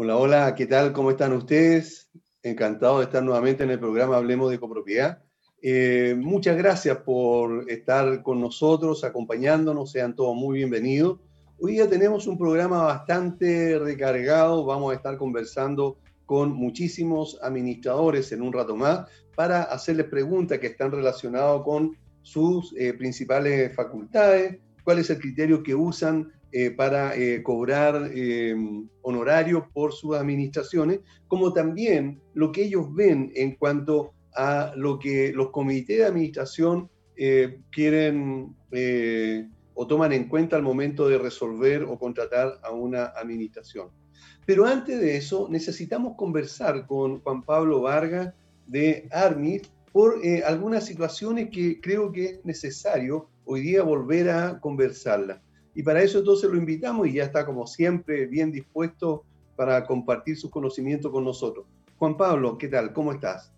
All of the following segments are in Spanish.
Hola, hola, ¿qué tal? ¿Cómo están ustedes? Encantado de estar nuevamente en el programa Hablemos de Copropiedad. Eh, muchas gracias por estar con nosotros, acompañándonos, sean todos muy bienvenidos. Hoy día tenemos un programa bastante recargado, vamos a estar conversando con muchísimos administradores en un rato más para hacerles preguntas que están relacionadas con sus eh, principales facultades, cuál es el criterio que usan eh, para eh, cobrar eh, honorarios por sus administraciones, como también lo que ellos ven en cuanto a lo que los comités de administración quieren o toman en cuenta al momento de resolver o contratar a una administración. Pero antes de eso, necesitamos conversar con Juan Pablo Vargas de ARMIS por algunas situaciones que creo que es necesario hoy día volver a conversarlas. Y para eso entonces lo invitamos y ya está como siempre bien dispuesto para compartir sus conocimientos con nosotros. Juan Pablo, ¿qué tal? ¿Cómo estás?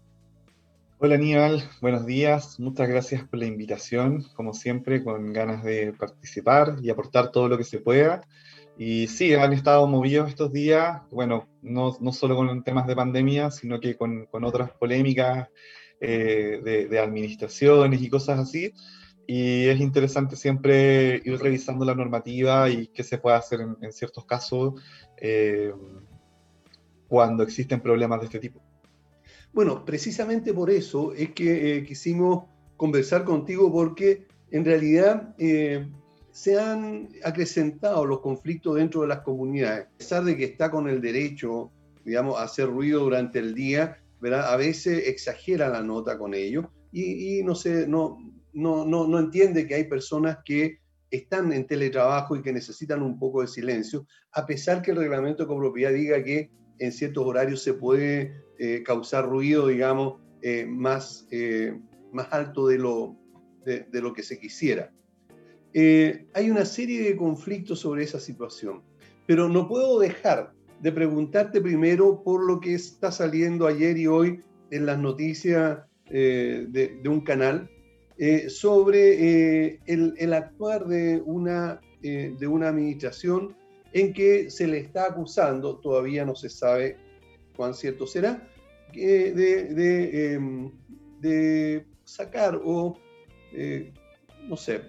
Hola Aníbal, buenos días. Muchas gracias por la invitación, como siempre, con ganas de participar y aportar todo lo que se pueda. Y sí, han estado movidos estos días, bueno, no, no solo con temas de pandemia, sino que con, con otras polémicas eh, de, de, administraciones y cosas así y es interesante siempre ir revisando la normativa y qué se puede hacer en, ciertos casos eh, cuando existen problemas de este tipo. Bueno, precisamente por eso es que eh, quisimos conversar contigo porque en realidad eh, se han acrecentado los conflictos dentro de las comunidades. A pesar de que está con el derecho, digamos, a hacer ruido durante el día, ¿verdad? a veces exagera la nota con ello y, no, sé, no, no, no, no entiende que hay personas que están en teletrabajo y que necesitan un poco de silencio, a pesar que el reglamento de copropiedad diga que en ciertos horarios se puede eh, causar ruido, digamos, eh, más, eh, más alto de lo, de, lo que se quisiera. hay una serie de conflictos sobre esa situación, pero no puedo dejar de preguntarte primero por lo que está saliendo ayer y hoy en las noticias de, de un canal eh, sobre eh, el, actuar de una, eh, de una administración en que se le está acusando, todavía no se sabe cuán cierto será, de, em, de, sacar o, no sé,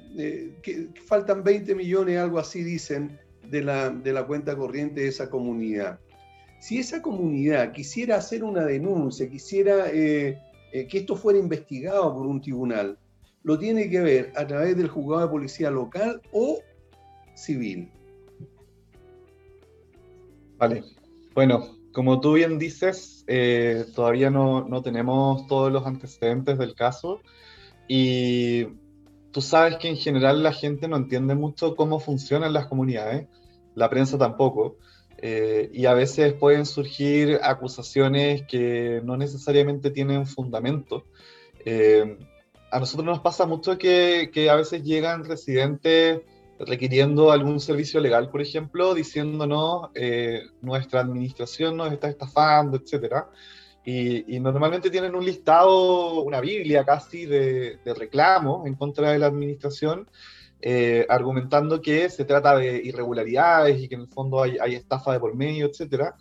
que faltan 20 millones, algo así dicen, de la, de la cuenta corriente de esa comunidad. Si esa comunidad quisiera hacer una denuncia, quisiera que esto fuera investigado por un tribunal, lo tiene que ver a través del juzgado de policía local o civil. Vale, bueno, como tú bien dices, eh, todavía no, no, tenemos todos los antecedentes del caso y tú sabes que en general la gente no entiende mucho cómo funcionan las comunidades, la prensa tampoco, eh, y a veces pueden surgir acusaciones que no necesariamente tienen fundamento. Eh, a nosotros nos pasa mucho que, que, a veces llegan residentes requiriendo algún servicio legal, por ejemplo, diciéndonos eh, nuestra administración nos está estafando, etc. Y, y, normalmente tienen un listado, una biblia casi de, de reclamos en contra de la administración, eh, argumentando que se trata de irregularidades y que en el fondo hay, hay estafa de por medio, etc.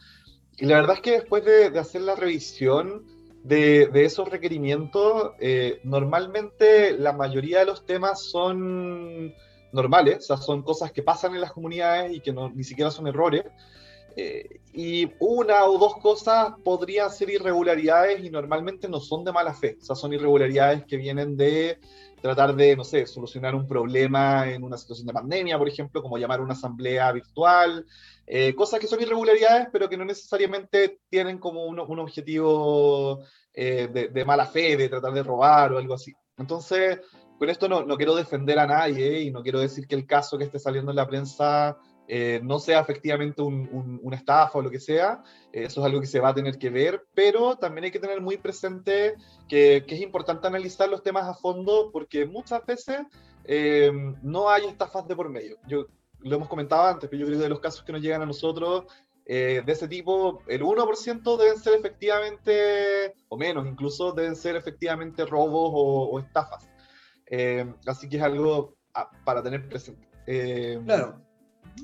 Y la verdad es que después de, de hacer la revisión, de, esos requerimientos, eh, normalmente la mayoría de los temas son normales, o sea, son cosas que pasan en las comunidades y que no, ni siquiera son errores. Eh, y una o dos cosas podrían ser irregularidades y normalmente no son de mala fe, o sea, son irregularidades que vienen de tratar de, no sé, solucionar un problema en una situación de pandemia, por ejemplo, como llamar una asamblea virtual, eh, cosas que son irregularidades, pero que no necesariamente tienen como un, un objetivo eh, de, mala fe, de tratar de robar o algo así. Entonces, con esto no, no quiero defender a nadie y no quiero decir que el caso que esté saliendo en la prensa eh, no sea efectivamente un, una estafa o lo que sea, eso es algo que se va a tener que ver, pero también hay que tener muy presente que, es importante analizar los temas a fondo porque muchas veces no hay estafas de por medio. Yo lo hemos comentado antes, pero yo creo que de los casos que nos llegan a nosotros eh, de ese tipo, el 1% deben ser efectivamente, o menos incluso, deben ser efectivamente robos o, estafas. Eh, así que es algo para tener presente. Eh, claro,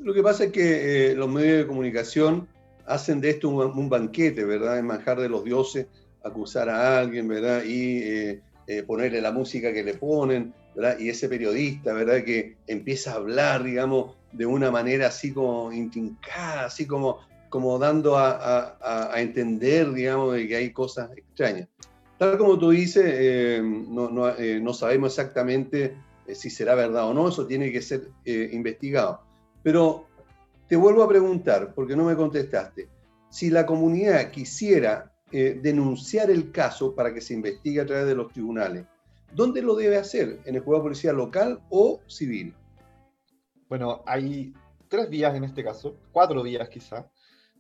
lo que pasa es que los medios de comunicación hacen de esto un, banquete, ¿verdad? En manjar de los dioses, acusar a alguien, ¿verdad? Y eh, eh, ponerle la música que le ponen, ¿verdad? Y ese periodista, ¿verdad? Que empieza a hablar, digamos, de una manera así como intrincada, así como, como dando a, entender, digamos, de que hay cosas extrañas. Tal como tú dices, eh, no, no, sabemos exactamente si será verdad o no, eso tiene que ser investigado. Pero te vuelvo a preguntar, porque no me contestaste, si la comunidad quisiera eh, denunciar el caso para que se investigue a través de los tribunales, ¿dónde lo debe hacer? ¿En el juzgado de policía local o civil? Bueno, hay tres vías en este caso, cuatro vías quizá.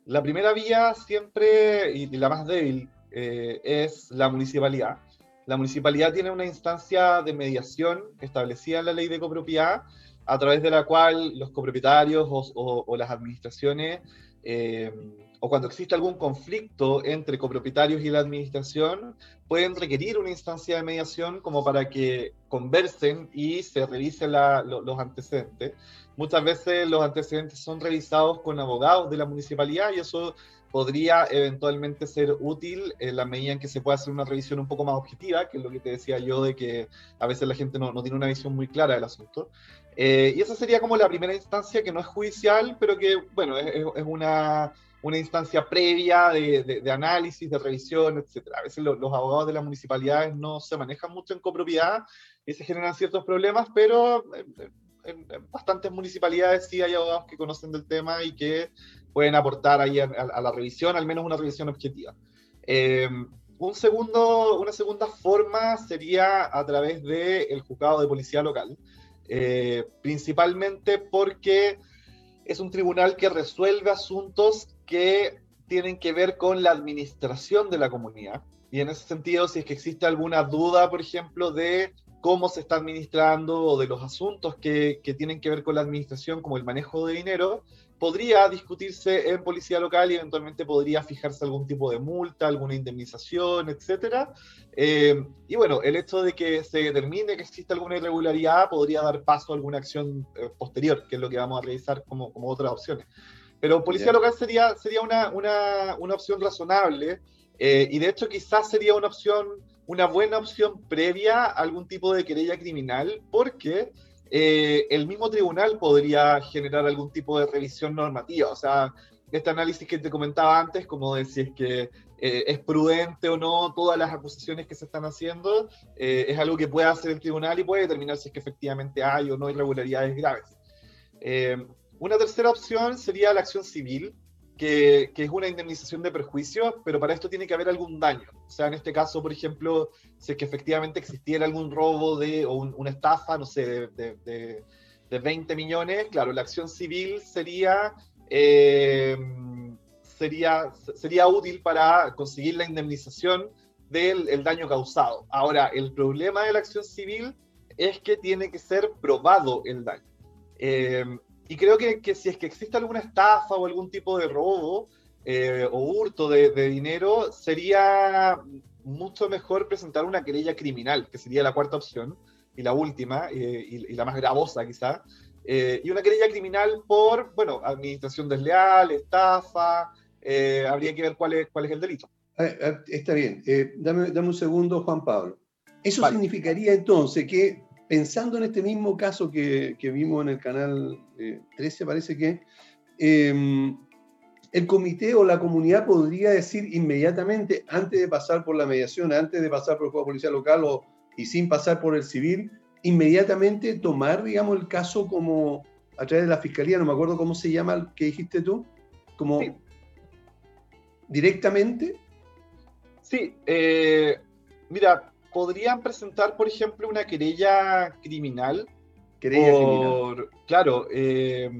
La primera vía siempre, y la más débil, eh, es la municipalidad. La municipalidad tiene una instancia de mediación establecida en la ley de copropiedad a través de la cual los copropietarios o, las administraciones, eh, o cuando existe algún conflicto entre copropietarios y la administración, pueden requerir una instancia de mediación como para que conversen y se revisen los antecedentes. Muchas veces los antecedentes son revisados con abogados de la municipalidad y eso podría eventualmente ser útil en la medida en que se pueda hacer una revisión un poco más objetiva, que es lo que te decía yo de que a veces la gente no, no tiene una visión muy clara del asunto. Eh, y esa sería como la primera instancia que no es judicial, pero que, bueno, es, es una, una, instancia previa de, de, análisis, de revisión, etc. A veces los abogados de las municipalidades no se manejan mucho en copropiedad y se generan ciertos problemas, pero en, bastantes municipalidades sí hay abogados que conocen del tema y que pueden aportar ahí a, la revisión, al menos una revisión objetiva. Eh, un segundo, una segunda forma sería a través del juzgado de policía local. Eh, principalmente porque es un tribunal que resuelve asuntos que tienen que ver con la administración de la comunidad. Y en ese sentido, si es que existe alguna duda, por ejemplo, de cómo se está administrando o de los asuntos que, que tienen que ver con la administración, como el manejo de dinero, podría discutirse en policía local y eventualmente podría fijarse algún tipo de multa, alguna indemnización, etcétera. Eh, y bueno, el hecho de que se determine que existe alguna irregularidad podría dar paso a alguna acción eh, posterior, que es lo que vamos a revisar como, como otras opciones. Pero policía local sería, sería una, una, una opción razonable eh, y de hecho quizás sería una opción, una buena opción previa a algún tipo de querella criminal, porque eh, el mismo tribunal podría generar algún tipo de revisión normativa. O sea, este análisis que te comentaba antes, como de si es que eh, es prudente o no todas las acusaciones que se están haciendo, eh, es algo que puede hacer el tribunal y puede determinar si es que efectivamente hay o no irregularidades graves. una tercera opción sería la acción civil, que, es una indemnización de perjuicio, pero para esto tiene que haber algún daño. O sea, en este caso, por ejemplo, si es que efectivamente existiera algún robo de, o una estafa, no sé, de, 20 millones, claro, la acción civil sería, eh, sería, sería útil para conseguir la indemnización del daño causado. Ahora, el problema de la acción civil es que tiene que ser probado el daño. Eh, y creo que, que, si es que existe alguna estafa o algún tipo de robo eh, o hurto de, dinero, sería mucho mejor presentar una querella criminal, que sería la cuarta opción, y la última, eh, y, la más gravosa quizá, eh, y una querella criminal por, bueno, administración desleal, estafa, habría que ver cuál es, cuál es el delito. Está bien, dame, dame, un segundo, Juan Pablo. Eso significaría entonces que pensando en este mismo caso que, vimos en el canal 13, eh, parece que em, el comité o la comunidad podría decir inmediatamente, antes de pasar por la mediación, antes de pasar por el juego policial local o, y sin pasar por el civil, inmediatamente tomar, digamos, el caso como a través de la fiscalía, no me acuerdo cómo se llama, ¿qué dijiste tú? Como directamente. Sí, eh, mira, podrían presentar, por ejemplo, una querella criminal. Querella por, Claro, eh,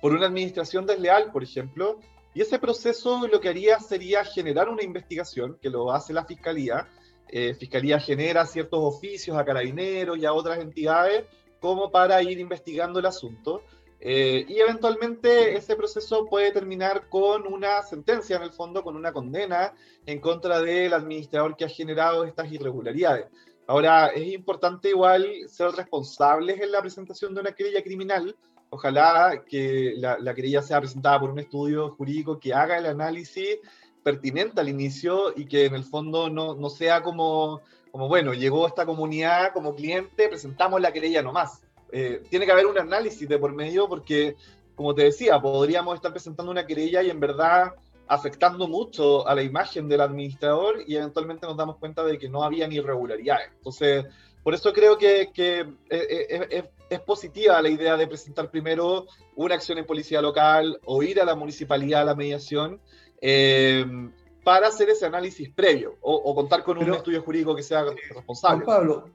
por una administración desleal, por ejemplo. Y ese proceso lo que haría sería generar una investigación, que lo hace la Fiscalía. Eh, Fiscalía genera ciertos oficios a carabineros y a otras entidades como para ir investigando el asunto. Eh, y eventualmente ese proceso puede terminar con una sentencia, en el fondo, con una condena en contra del administrador que ha generado estas irregularidades. Ahora, es importante igual ser responsables en la presentación de una querella criminal, ojalá que la, la, querella sea presentada por un estudio jurídico que haga el análisis pertinente al inicio y que en el fondo no, no sea como, como, bueno, llegó esta comunidad como cliente, presentamos la querella nomás. Eh, tiene que haber un análisis de por medio porque, como te decía, podríamos estar presentando una querella y en verdad afectando mucho a la imagen del administrador y eventualmente nos damos cuenta de que no había ni irregularidades. Entonces, por eso creo que, que eh, eh, es, es, positiva la idea de presentar primero una acción en policía local o ir a la municipalidad a la mediación eh, para hacer ese análisis previo o, contar con un estudio jurídico que sea responsable. Juan Pablo,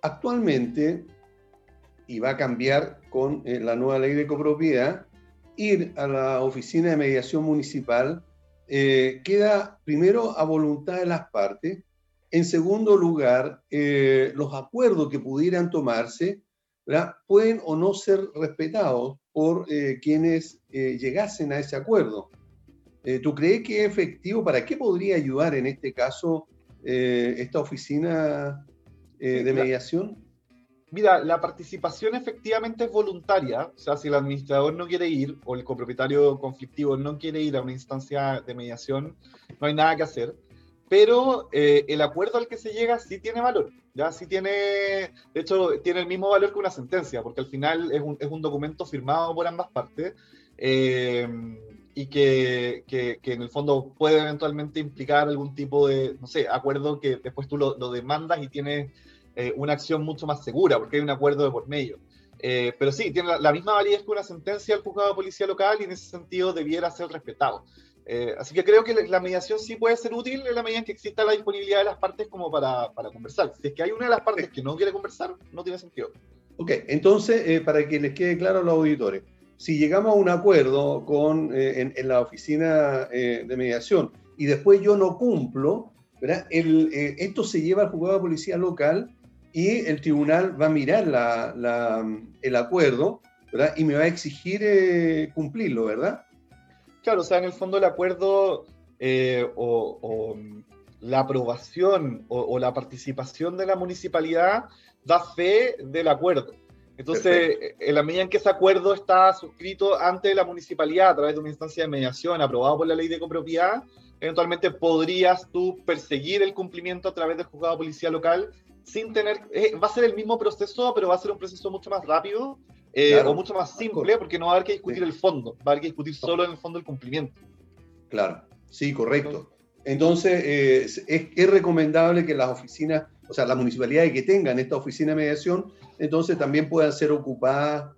actualmente, y va a cambiar con la nueva ley de copropiedad, ir a la oficina de mediación municipal queda primero a voluntad de las partes en segundo lugar, eh, los acuerdos que pudieran tomarse pueden o no ser respetados por eh, quienes eh, llegasen a ese acuerdo. ¿Tú crees que es efectivo? ¿Para qué podría ayudar en este caso esta oficina de mediación? Mira, la participación efectivamente es voluntaria, o sea, si el administrador no quiere ir o el copropietario conflictivo no quiere ir a una instancia de mediación, no hay nada que hacer. Pero eh, el acuerdo al que se llega sí tiene valor, ya sí tiene, de hecho, tiene el mismo valor que una sentencia, porque al final es un, es un documento firmado por ambas partes eh, y que, que, que, en el fondo puede eventualmente implicar algún tipo de, no sé, acuerdo que después tú lo, lo demandas y tienes eh, una acción mucho más segura, porque hay un acuerdo de por medio. pero sí, tiene la, misma validez que una sentencia al juzgado de policía local y en ese sentido debiera ser respetado. Eh, así que creo que la mediación sí puede ser útil en la medida en que exista la disponibilidad de las partes como para, para conversar. Si es que hay una de las partes que no quiere conversar, no tiene sentido. Ok, entonces, eh, para que les quede claro a los auditores, si llegamos a un acuerdo con, eh, en, la oficina de mediación y después yo no cumplo, ¿verdad? Esto se lleva al juzgado de policía local y el tribunal va a mirar la, la, el acuerdo ¿verdad? y me va a exigir cumplirlo, ¿verdad? Claro, o sea, en el fondo el acuerdo eh, o, la aprobación o, la participación de la municipalidad da fe del acuerdo. Entonces, en la medida en que ese acuerdo está suscrito ante la municipalidad a través de una instancia de mediación aprobada por la ley de copropiedad, eventualmente podrías tú perseguir el cumplimiento a través del juzgado de policía local sin tener, eh, va a ser el mismo proceso, pero va a ser un proceso mucho más rápido eh, o mucho más simple, porque no va a haber que discutir el fondo, va a haber que discutir solo en el fondo el cumplimiento. Claro, sí, correcto. Entonces, eh, es, es, recomendable que las oficinas, o sea, las municipalidades que tengan esta oficina de mediación, entonces también puedan ser ocupadas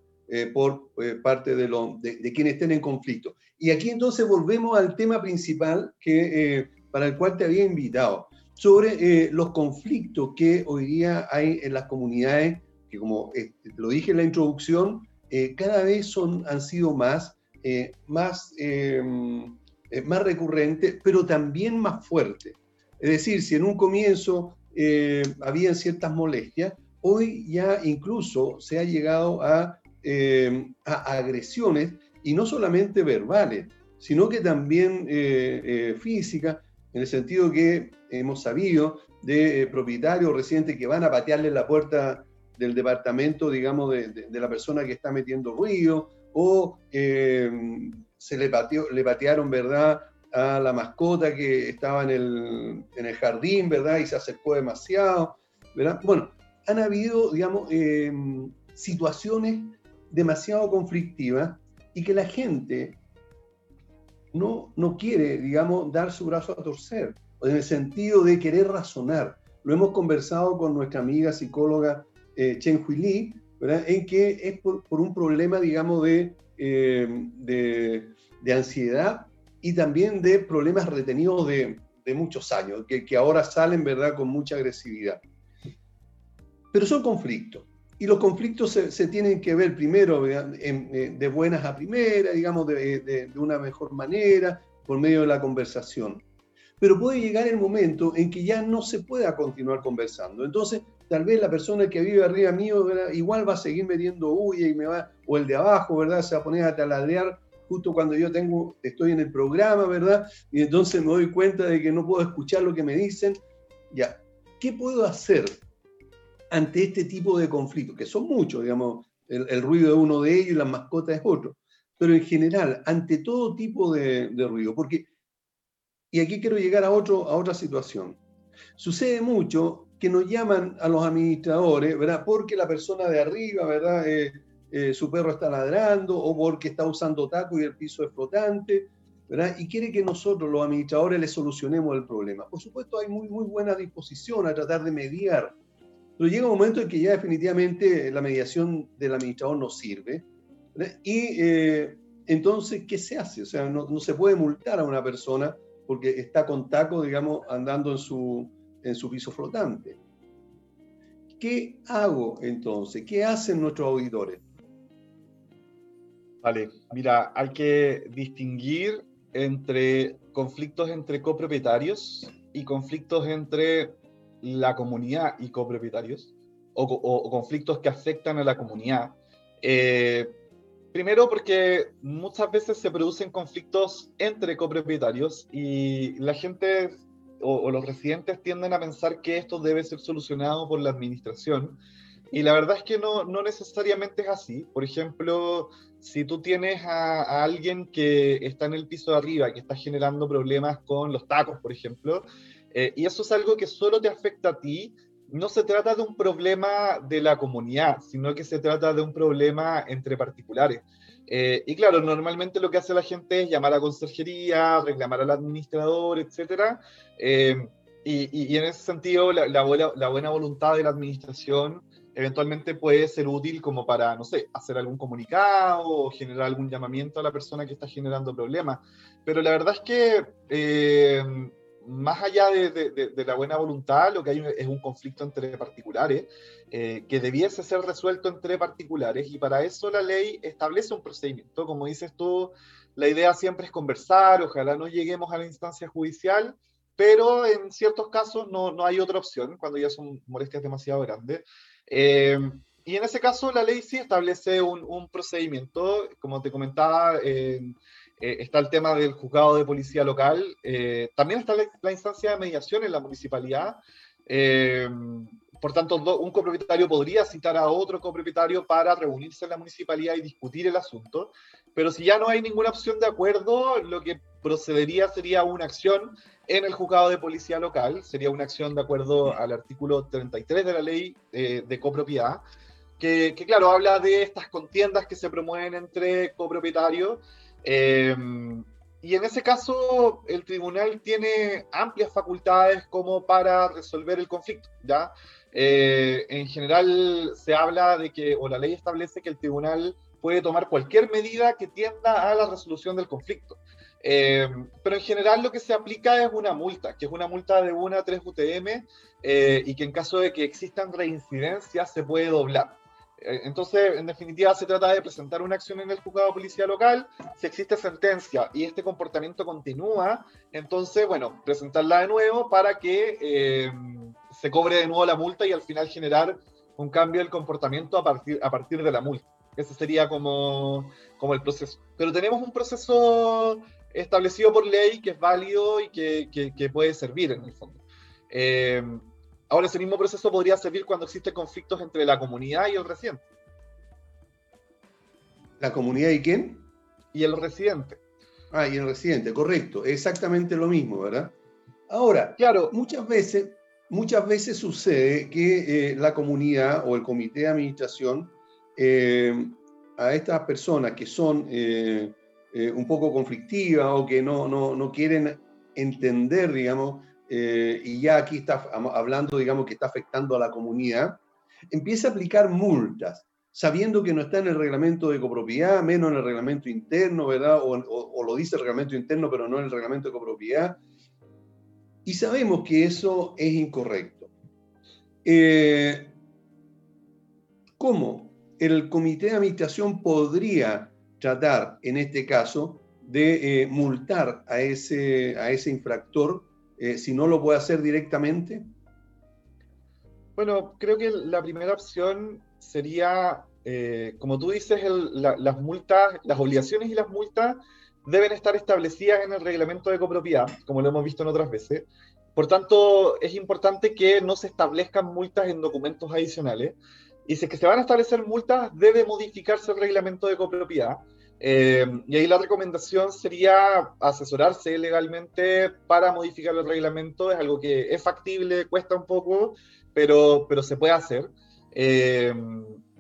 por parte de, lo, de, quienes estén en conflicto. Y aquí entonces volvemos al tema principal que, para el cual te había invitado, sobre los conflictos que hoy día hay en las comunidades que como eh, lo dije en la introducción, eh, cada vez son, han sido más, eh, más, em, más recurrentes, pero también más fuertes. Es decir, si en un comienzo había ciertas molestias, hoy ya incluso se ha llegado a, em, a agresiones, y no solamente verbales, sino que también físicas, en el sentido que hemos sabido de propietarios residentes que van a patearle la puerta del departamento, digamos, de, la persona que está metiendo ruido, o eh, se le, pateó, le patearon, ¿verdad?, a la mascota que estaba en el, en el, jardín, ¿verdad?, y se acercó demasiado, ¿verdad? Bueno, han habido, digamos, eh, situaciones demasiado conflictivas y que la gente no, no quiere, digamos, dar su brazo a torcer, en el sentido de querer razonar. Lo hemos conversado con nuestra amiga psicóloga eh, Chen Hui Li, en que es por, un problema, digamos, de, eh, de, ansiedad y también de problemas retenidos de, de muchos años, que, que, ahora salen, ¿verdad?, con mucha agresividad. Pero son conflictos. Y los conflictos se, se tienen que ver primero eh, de buenas a primeras, digamos, de, de, de una mejor manera, por medio de la conversación. Pero puede llegar el momento en que ya no se pueda continuar conversando. Entonces, tal vez la persona que vive arriba mío igual va a seguir metiendo huya y me va, o el de abajo, ¿verdad? Se va a poner a taladrear justo cuando yo tengo, estoy en el programa, ¿verdad? Y entonces me doy cuenta de que no puedo escuchar lo que me dicen. Ya, ¿qué puedo hacer ante este tipo de conflictos? Que son muchos, digamos, el, ruido de uno de ellos y la mascota es otro. Pero en general, ante todo tipo de, de ruido, porque, y aquí quiero llegar a, otro, a otra situación, sucede mucho que nos llaman a los administradores, ¿verdad? Porque la persona de arriba, ¿verdad? Eh, eh, su perro está ladrando o porque está usando taco y el piso es flotante, ¿verdad? Y quiere que nosotros, los administradores, le solucionemos el problema. Por supuesto, hay muy, muy buena disposición a tratar de mediar, pero llega un momento en que ya definitivamente la mediación del administrador no sirve. Y eh, entonces, ¿qué se hace? O sea, no, no, se puede multar a una persona porque está con taco, digamos, andando en su, en su piso flotante. ¿Qué hago entonces? ¿Qué hacen nuestros auditores? Vale, mira, hay que distinguir entre conflictos entre copropietarios y conflictos entre la comunidad y copropietarios, o, conflictos que afectan a la comunidad. Eh, primero porque muchas veces se producen conflictos entre copropietarios y la gente o, o, los residentes tienden a pensar que esto debe ser solucionado por la administración. Y la verdad es que no, no necesariamente es así. Por ejemplo, si tú tienes a, alguien que está en el piso de arriba, que está generando problemas con los tacos, por ejemplo, eh, y eso es algo que solo te afecta a ti, no se trata de un problema de la comunidad, sino que se trata de un problema entre particulares. Eh, y claro, normalmente lo que hace la gente es llamar a conserjería, reclamar al administrador, etc. Eh, y, y, en ese sentido, la, la, la buena voluntad de la administración eventualmente puede ser útil como para, no sé, hacer algún comunicado o generar algún llamamiento a la persona que está generando problemas. Pero la verdad es que eh, más allá de, la buena voluntad, lo que hay es un conflicto entre particulares eh, que debiese ser resuelto entre particulares y para eso la ley establece un procedimiento. Como dices tú, la idea siempre es conversar, ojalá no lleguemos a la instancia judicial, pero en ciertos casos no, no hay otra opción cuando ya son molestias demasiado grandes. Eh, y en ese caso la ley sí establece un, procedimiento, como te comentaba, eh, eh, está el tema del juzgado de policía local, también está la, instancia de mediación en la municipalidad. por tanto, un copropietario podría citar a otro copropietario para reunirse en la municipalidad y discutir el asunto, pero si ya no hay ninguna opción de acuerdo, lo que procedería sería una acción en el juzgado de policía local. Sería una acción de acuerdo al artículo 33 de la ley eh, de copropiedad, que, claro, habla de estas contiendas que se promueven entre copropietarios. Eh, y en ese caso, el tribunal tiene amplias facultades como para resolver el conflicto, ¿ya? Eh, en general se habla de que, o la ley establece que el tribunal puede tomar cualquier medida que tienda a la resolución del conflicto. Eh, pero en general lo que se aplica es una multa, que es una multa de 1 a 3 UTM eh, y que en caso de que existan reincidencias se puede doblar. Eh, entonces, en definitiva, se trata de presentar una acción en el juzgado de policía local. Si existe sentencia y este comportamiento continúa, entonces, bueno, presentarla de nuevo para que se cobre de nuevo la multa y al final generar un cambio del comportamiento a partir, a partir de la multa. Ese sería como, como el proceso. Pero tenemos un proceso establecido por ley que es válido y que, que, puede servir en el fondo. Eh, ahora, ese mismo proceso podría servir cuando existen conflictos entre la comunidad y el residente. ¿La comunidad y quién? Y el residente. Ah, y el residente, correcto. Exactamente lo mismo, ¿verdad? Ahora, claro, muchas veces, muchas veces sucede que eh, la comunidad o el comité de administración eh, a estas personas que son eh, un poco conflictiva o que no, no, no quieren entender, digamos, eh, y ya aquí está hablando, digamos, que está afectando a la comunidad, empieza a aplicar multas, sabiendo que no está en el reglamento de copropiedad, menos en el reglamento interno, ¿verdad? O, lo dice el reglamento interno, pero no en el reglamento de copropiedad. Y sabemos que eso es incorrecto. Eh, ¿Cómo el comité de administración podría tratar, en este caso, de eh, multar a ese, a ese infractor eh, si no lo puede hacer directamente? Bueno, creo que la primera opción sería, eh, como tú dices, las multas, las obligaciones y las multas deben estar establecidas en el reglamento de copropiedad, como lo hemos visto en otras veces. Por tanto, es importante que no se establezcan multas en documentos adicionales, Y si es que se van a establecer multas, debe modificarse el reglamento de copropiedad. Eh, y ahí la recomendación sería asesorarse legalmente para modificar el reglamento. Es algo que es factible, cuesta un poco, pero, pero se puede hacer. Eh,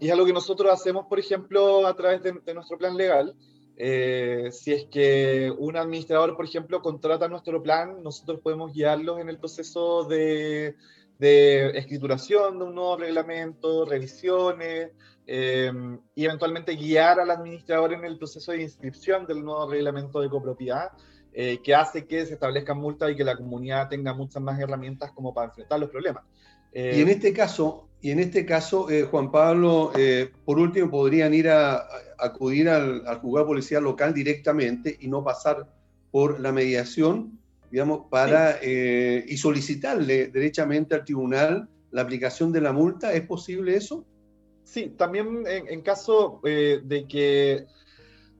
y es algo que nosotros hacemos, por ejemplo, a través de, nuestro plan legal. Eh, si es que un administrador, por ejemplo, contrata nuestro plan, nosotros podemos guiarlos en el proceso de, de escrituración de un nuevo reglamento, revisiones, em, y eventualmente guiar al administrador en el proceso de inscripción del nuevo reglamento de copropiedad, eh, que hace que se establezcan multas y que la comunidad tenga muchas más herramientas como para enfrentar los problemas. y en este caso, y en este caso eh, Juan Pablo, eh, por último, podrían ir a, acudir al, al juzgado policial local directamente y no pasar por la mediación digamos, para, eh, y solicitarle derechamente al tribunal la aplicación de la multa. ¿Es posible eso? Sí, también en, caso eh, de que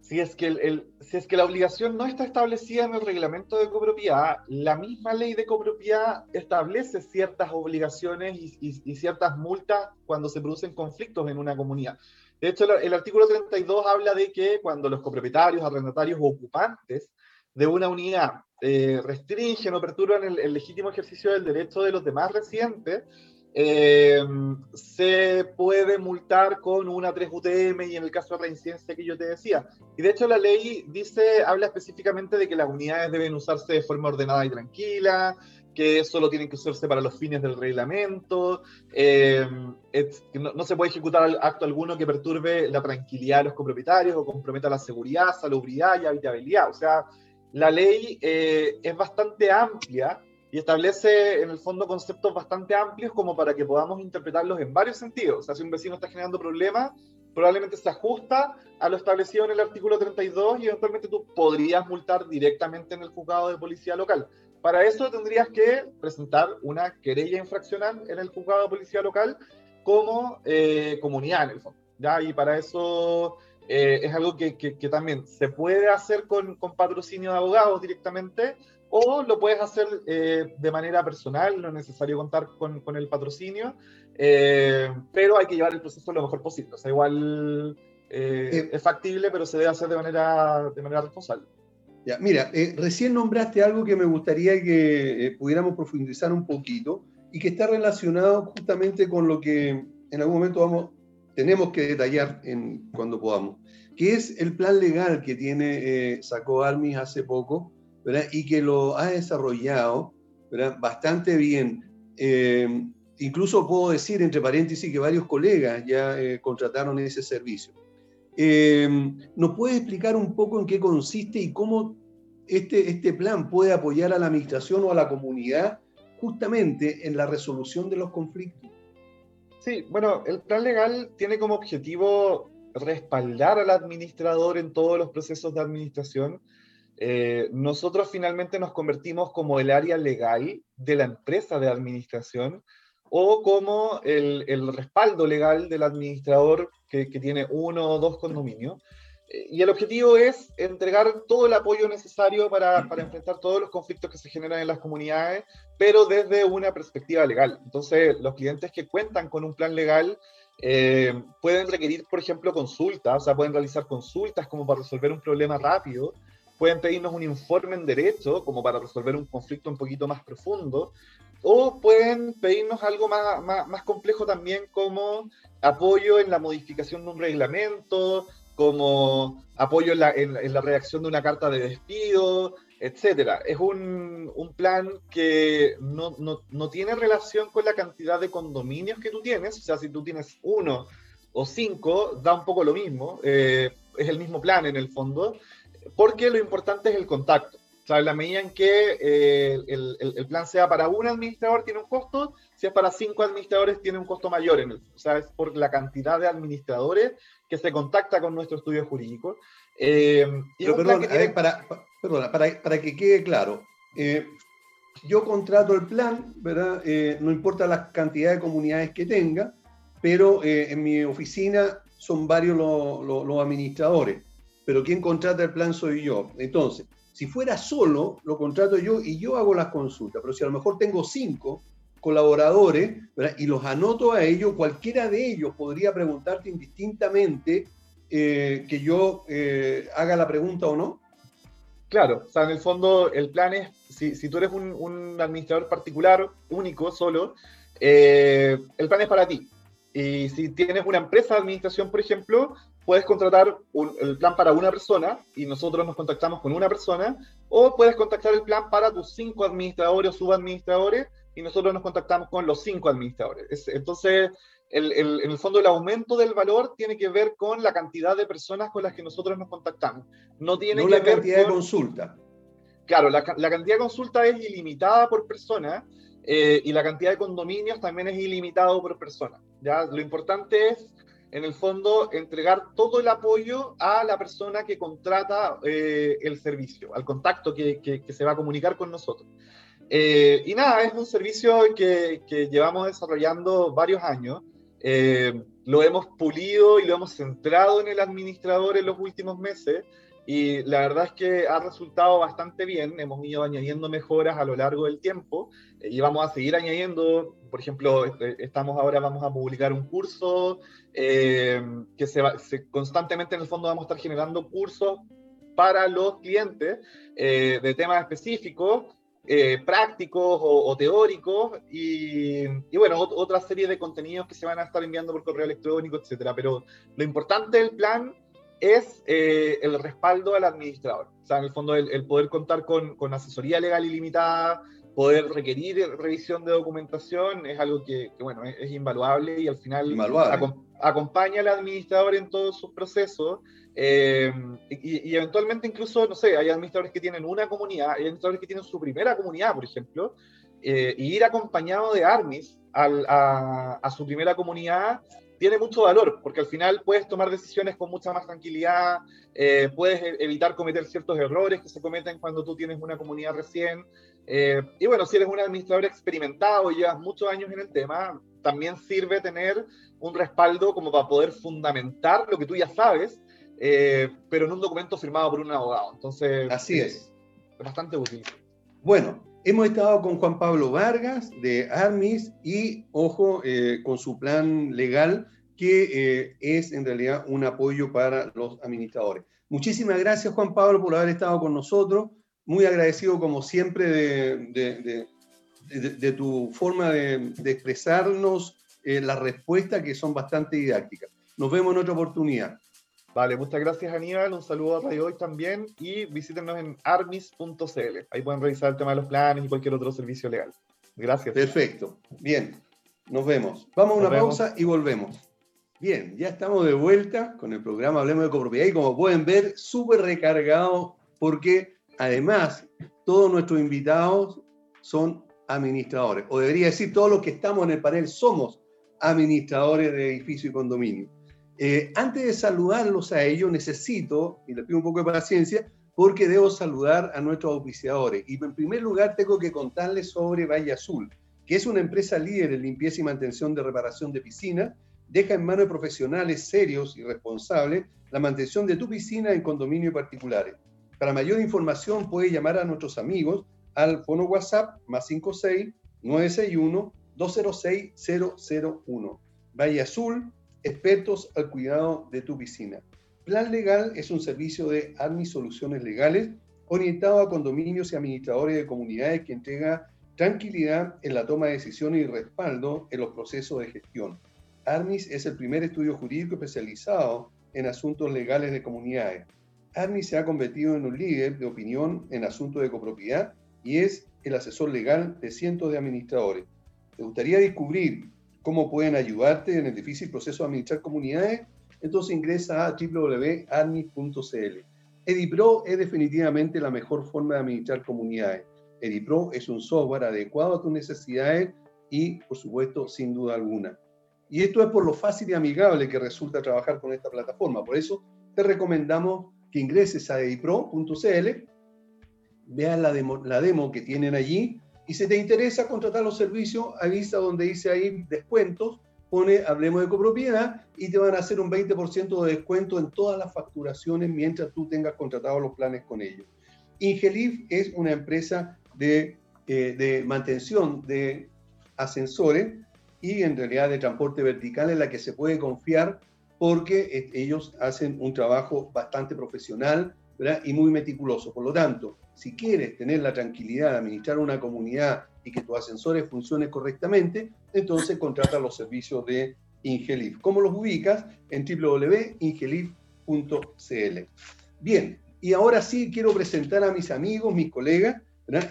si es que, el, si es que la obligación no está establecida en el reglamento de copropiedad, la misma ley de copropiedad establece ciertas obligaciones y, ciertas multas cuando se producen conflictos en una comunidad. De hecho, el artículo 32 habla de que cuando los copropietarios, arrendatarios o ocupantes de una unidad eh, restringen o perturban el, legítimo ejercicio del derecho de los demás residentes, eh, se puede multar con una 3 UTM y en el caso de reincidencia que yo te decía. Y de hecho la ley dice, habla específicamente de que las unidades deben usarse de forma ordenada y tranquila, que solo tienen que usarse para los fines del reglamento, eh, no, no, se puede ejecutar acto alguno que perturbe la tranquilidad de los copropietarios o comprometa la seguridad, salubridad y habitabilidad. O sea, la ley eh, es bastante amplia y establece en el fondo conceptos bastante amplios como para que podamos interpretarlos en varios sentidos. O sea, si un vecino está generando problemas, probablemente se ajusta a lo establecido en el artículo 32 y eventualmente tú podrías multar directamente en el juzgado de policía local. Para eso tendrías que presentar una querella infraccional en el juzgado de policía local como eh, comunidad en el fondo. ¿ya? Y para eso eh, es algo que, que, también se puede hacer con, con, patrocinio de abogados directamente o lo puedes hacer eh, de manera personal, no es necesario contar con, con el patrocinio, eh, pero hay que llevar el proceso lo mejor posible. O sea, igual es factible, pero se debe hacer de manera, de manera responsable. Ya, mira, recién nombraste algo que me gustaría que pudiéramos profundizar un poquito y que está relacionado justamente con lo que en algún momento vamos, tenemos que detallar en, cuando podamos, que es el plan legal que tiene, eh, sacó Almis hace poco, ¿verdad? y que lo ha desarrollado ¿verdad? bastante bien. Eh, incluso puedo decir, entre paréntesis, que varios colegas ya eh, contrataron ese servicio. ¿Nos puede explicar un poco en qué consiste y cómo este, este plan puede apoyar a la administración o a la comunidad justamente en la resolución de los conflictos? Sí, bueno, el plan legal tiene como objetivo respaldar al administrador en todos los procesos de administración. Eh, nosotros finalmente nos convertimos como el área legal de la empresa de administración o como el, respaldo legal del administrador que, tiene uno o dos condominios y el objetivo es entregar todo el apoyo necesario para, para, enfrentar todos los conflictos que se generan en las comunidades, pero desde una perspectiva legal. Entonces, los clientes que cuentan con un plan legal eh, pueden requerir, por ejemplo, consultas, o sea, pueden realizar consultas como para resolver un problema rápido, pueden pedirnos un informe en derecho como para resolver un conflicto un poquito más profundo, o pueden pedirnos algo más, más, más complejo también como apoyo en la modificación de un reglamento, como apoyo en la, en, la, redacción de una carta de despido, etcétera. Es un, un plan que no, no, no, tiene relación con la cantidad de condominios que tú tienes, o sea, si tú tienes uno o cinco, da un poco lo mismo, eh, es el mismo plan en el fondo, porque lo importante es el contacto. O sea, en la medida en que eh, el, el, el, plan sea para un administrador tiene un costo, si es para cinco administradores tiene un costo mayor. En el, o sea, es por la cantidad de administradores que se contacta con nuestro estudio jurídico. Eh, Pero perdón, para, perdona, para, para, que quede claro, eh, yo contrato el plan, ¿verdad? Eh, no importa la cantidad de comunidades que tenga, pero en mi oficina son varios los, los administradores, pero quien contrata el plan soy yo. Entonces, si fuera solo, lo contrato yo y yo hago las consultas, pero si a lo mejor tengo cinco, colaboradores y los anoto a ellos, cualquiera de ellos podría preguntarte indistintamente eh, que yo eh, haga la pregunta o no. Claro, o sea, en el fondo el plan es, si, tú eres un, administrador particular, único, solo, eh, el plan es para ti. Y si tienes una empresa de administración, por ejemplo, puedes contratar el plan para una persona y nosotros nos contactamos con una persona, o puedes contactar el plan para tus cinco administradores o subadministradores y nosotros nos contactamos con los cinco administradores. entonces, el, en el fondo, el aumento del valor tiene que ver con la cantidad de personas con las que nosotros nos contactamos. No tiene no que la cantidad de consulta. Claro, la, la, cantidad de consulta es ilimitada por persona eh, y la cantidad de condominios también es ilimitado por persona. ¿ya? Lo importante es en el fondo, entregar todo el apoyo a la persona que contrata eh, el servicio, al contacto que, que, se va a comunicar con nosotros. Eh, y nada, es un servicio que, que llevamos desarrollando varios años. Eh, lo hemos pulido y lo hemos centrado en el administrador en los últimos meses y la verdad es que ha resultado bastante bien. Hemos ido añadiendo mejoras a lo largo del tiempo y vamos a seguir añadiendo. Por ejemplo, este, estamos ahora, vamos a publicar un curso eh, que se, va, constantemente en el fondo vamos a estar generando cursos para los clientes eh, de temas específicos. prácticos o, teóricos y, y, bueno, otra serie de contenidos que se van a estar enviando por correo electrónico, etcétera. Pero lo importante del plan es eh, el respaldo al administrador. O sea, en el fondo, el, poder contar con, con, asesoría legal ilimitada, poder requerir revisión de documentación, es algo que, bueno, es, invaluable y al final acompaña al administrador en todos sus procesos. Eh, y, eventualmente incluso, no sé, hay administradores que tienen una comunidad, hay administradores que tienen su primera comunidad, por ejemplo, eh, y ir acompañado de ARMIS a, a, su primera comunidad tiene mucho valor, porque al final puedes tomar decisiones con mucha más tranquilidad, eh, puedes evitar cometer ciertos errores que se cometen cuando tú tienes una comunidad recién. Eh, y bueno, si eres un administrador experimentado y llevas muchos años en el tema, también sirve tener un respaldo como para poder fundamentar lo que tú ya sabes, eh, pero en un documento firmado por un abogado. Entonces, así es. Es bastante útil. Bueno, Hemos estado con Juan Pablo Vargas de Armis y, ojo, eh, con su plan legal que eh, es en realidad un apoyo para los administradores. Muchísimas gracias, Juan Pablo, por haber estado con nosotros. Muy agradecido, como siempre, de, de, tu forma de, expresarnos eh, las respuestas que son bastante didácticas. Nos vemos en otra oportunidad. Vale, muchas gracias Aníbal, un saludo a Radio Hoy también y visítenos en armis.cl. Ahí pueden revisar el tema de los planes y cualquier otro servicio legal. Gracias. Perfecto. Bien, nos vemos. Vamos a una pausa y volvemos. Bien, ya estamos de vuelta con el programa Hablemos de Copropiedad y como pueden ver, súper recargado porque además todos nuestros invitados son administradores, o debería decir todos los que estamos en el panel somos administradores de edificio y condominio. Eh, antes de saludarlos a ellos, necesito, y les pido un poco de paciencia, porque debo saludar a nuestros auspiciadores. Y en primer lugar, tengo que contarles sobre Valle Azul, que es una empresa líder en limpieza y mantención de reparación de piscinas. Deja en manos de profesionales serios y responsables la mantención de tu piscina en condominios particulares. Para mayor información, puede llamar a nuestros amigos al fono WhatsApp más 56 961 206 001. Valle Azul, expertos al cuidado de tu piscina. Plan Legal es un servicio de ARMI Soluciones Legales orientado a condominios y administradores de comunidades que entrega tranquilidad en la toma de decisiones y respaldo en los procesos de gestión. ARMIS es el primer estudio jurídico especializado en asuntos legales de comunidades. ARMIS se ha convertido en un líder de opinión en asuntos de copropiedad y es el asesor legal de cientos de administradores. ¿Te gustaría descubrir cómo pueden ayudarte en el difícil proceso de administrar comunidades, entonces ingresa a www.armis.cl. EdiPro es definitivamente la mejor forma de administrar comunidades. EdiPro es un software adecuado a tus necesidades y, por supuesto, sin duda alguna. Y esto es por lo fácil y amigable que resulta trabajar con esta plataforma. Por eso te recomendamos que ingreses a edipro.cl, veas la demo, la demo que tienen allí y si te interesa contratar los servicios, avisa donde dice ahí descuentos, pone Hablemos de copropiedad y te van a hacer un 20% de descuento en todas las facturaciones mientras tú tengas contratado los planes con ellos. Ingelif es una empresa de, eh, de mantención de ascensores y en realidad de transporte vertical en la que se puede confiar porque ellos hacen un trabajo bastante profesional y muy meticuloso. Por lo tanto, si quieres tener la tranquilidad de administrar una comunidad y que tus ascensores funcionen correctamente, entonces contrata los servicios de Ingelif. ¿Cómo los ubicas? En www.ingelif.cl. Bien, y ahora sí quiero presentar a mis amigos, mis colegas,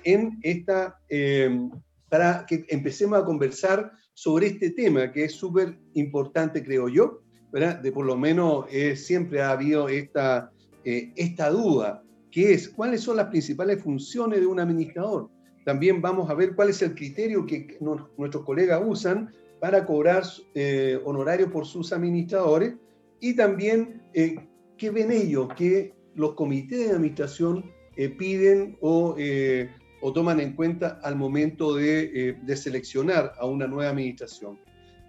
en esta, eh, para que empecemos a conversar sobre este tema que es súper importante, creo yo, ¿verdad? de por lo menos eh, siempre ha habido esta, eh, esta duda, que es cuáles son las principales funciones de un administrador. También vamos a ver cuál es el criterio que nuestros colegas usan para cobrar eh, honorarios por sus administradores y también qué ven ellos, que los comités de administración piden o, o, toman en cuenta al momento de, de seleccionar a una nueva administración.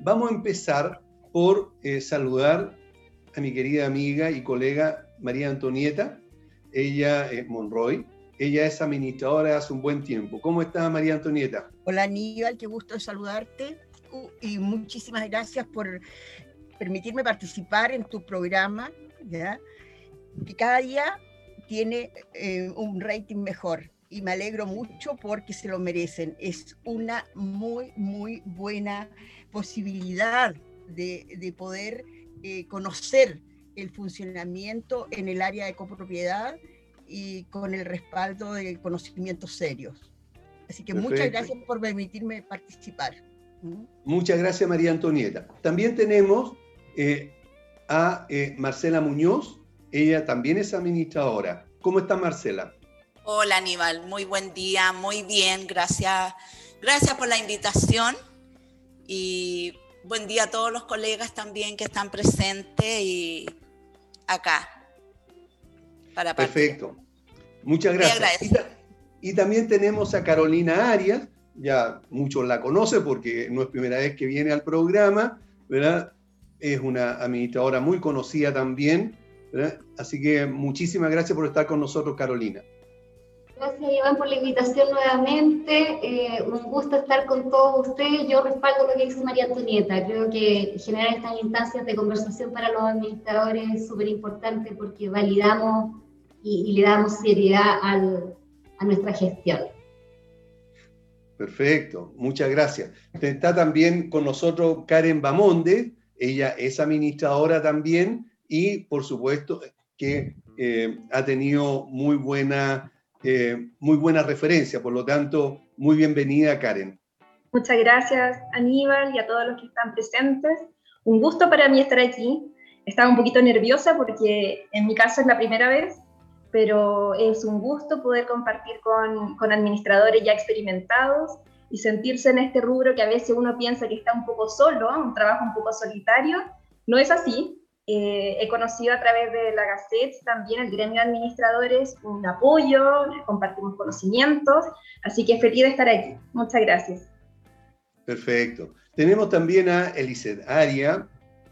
Vamos a empezar por eh, saludar a mi querida amiga y colega María Antonieta. Ella es Monroy. Ella es administradora hace un buen tiempo. ¿Cómo está María Antonieta? Hola Aníbal, qué gusto saludarte y muchísimas gracias por permitirme participar en tu programa, que cada día tiene eh, un rating mejor y me alegro mucho porque se lo merecen. Es una muy, muy buena posibilidad de, poder eh, conocer el funcionamiento en el área de copropiedad y con el respaldo de conocimientos serios. Así que muchas gracias por permitirme participar. Muchas gracias, María Antonieta. También tenemos eh, a eh, Marcela Muñoz. Ella también es administradora. ¿Cómo está Marcela? Hola Aníbal, muy buen día, muy bien, gracias. Gracias por la invitación y buen día a todos los colegas también que están presentes y acá. Para Perfecto. Muchas gracias. Y, también tenemos a Carolina Arias, ya muchos la conocen porque no es primera vez que viene al programa, ¿verdad? Es una administradora muy conocida también, ¿verdad? Así que muchísimas gracias por estar con nosotros, Carolina. Gracias, Iván, por la invitación nuevamente. Eh, un gusto estar con todos ustedes. Yo respaldo lo que dice María Antonieta. Creo que generar estas instancias de conversación para los administradores es súper importante porque validamos y, le damos seriedad a nuestra gestión. Perfecto, muchas gracias. Está también con nosotros Karen Bamonde, ella es administradora también y por supuesto que eh, ha tenido muy buena eh, muy buena referencia, por lo tanto, muy bienvenida Karen. Muchas gracias Aníbal y a todos los que están presentes. Un gusto para mí estar aquí. Estaba un poquito nerviosa porque en mi caso es la primera vez, pero es un gusto poder compartir con, con administradores ya experimentados y sentirse en este rubro que a veces uno piensa que está un poco solo, un trabajo un poco solitario. No es así, eh, he conocido a través de la Gazette también el gremio de administradores un apoyo, compartimos conocimientos, así que feliz de estar aquí. Muchas gracias. Perfecto. Tenemos también a Eliseth Aria,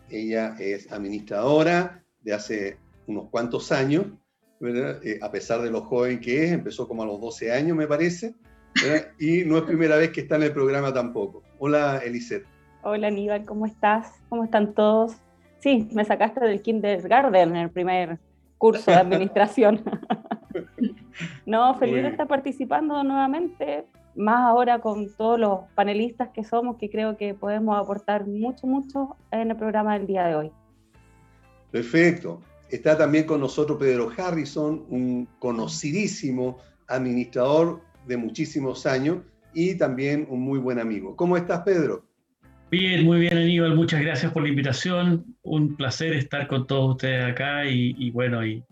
ella es administradora de hace unos cuantos años, eh, a pesar de lo joven que es, empezó como a los 12 años me parece, y no es primera vez que está en el programa tampoco. Hola Eliseth. Hola Aníbal, ¿cómo estás? ¿Cómo están todos? Sí, me sacaste del kindergarten en el primer curso de administración. no, feliz de estar participando nuevamente, más ahora con todos los panelistas que somos, que creo que podemos aportar mucho, mucho en el programa del día de hoy. Perfecto. Está también con nosotros Pedro Harrison, un conocidísimo administrador de muchísimos años y también un muy buen amigo. ¿Cómo estás, Pedro? Bien, muy bien Aníbal, muchas gracias por la invitación. Un placer estar con todos ustedes acá y, bueno, y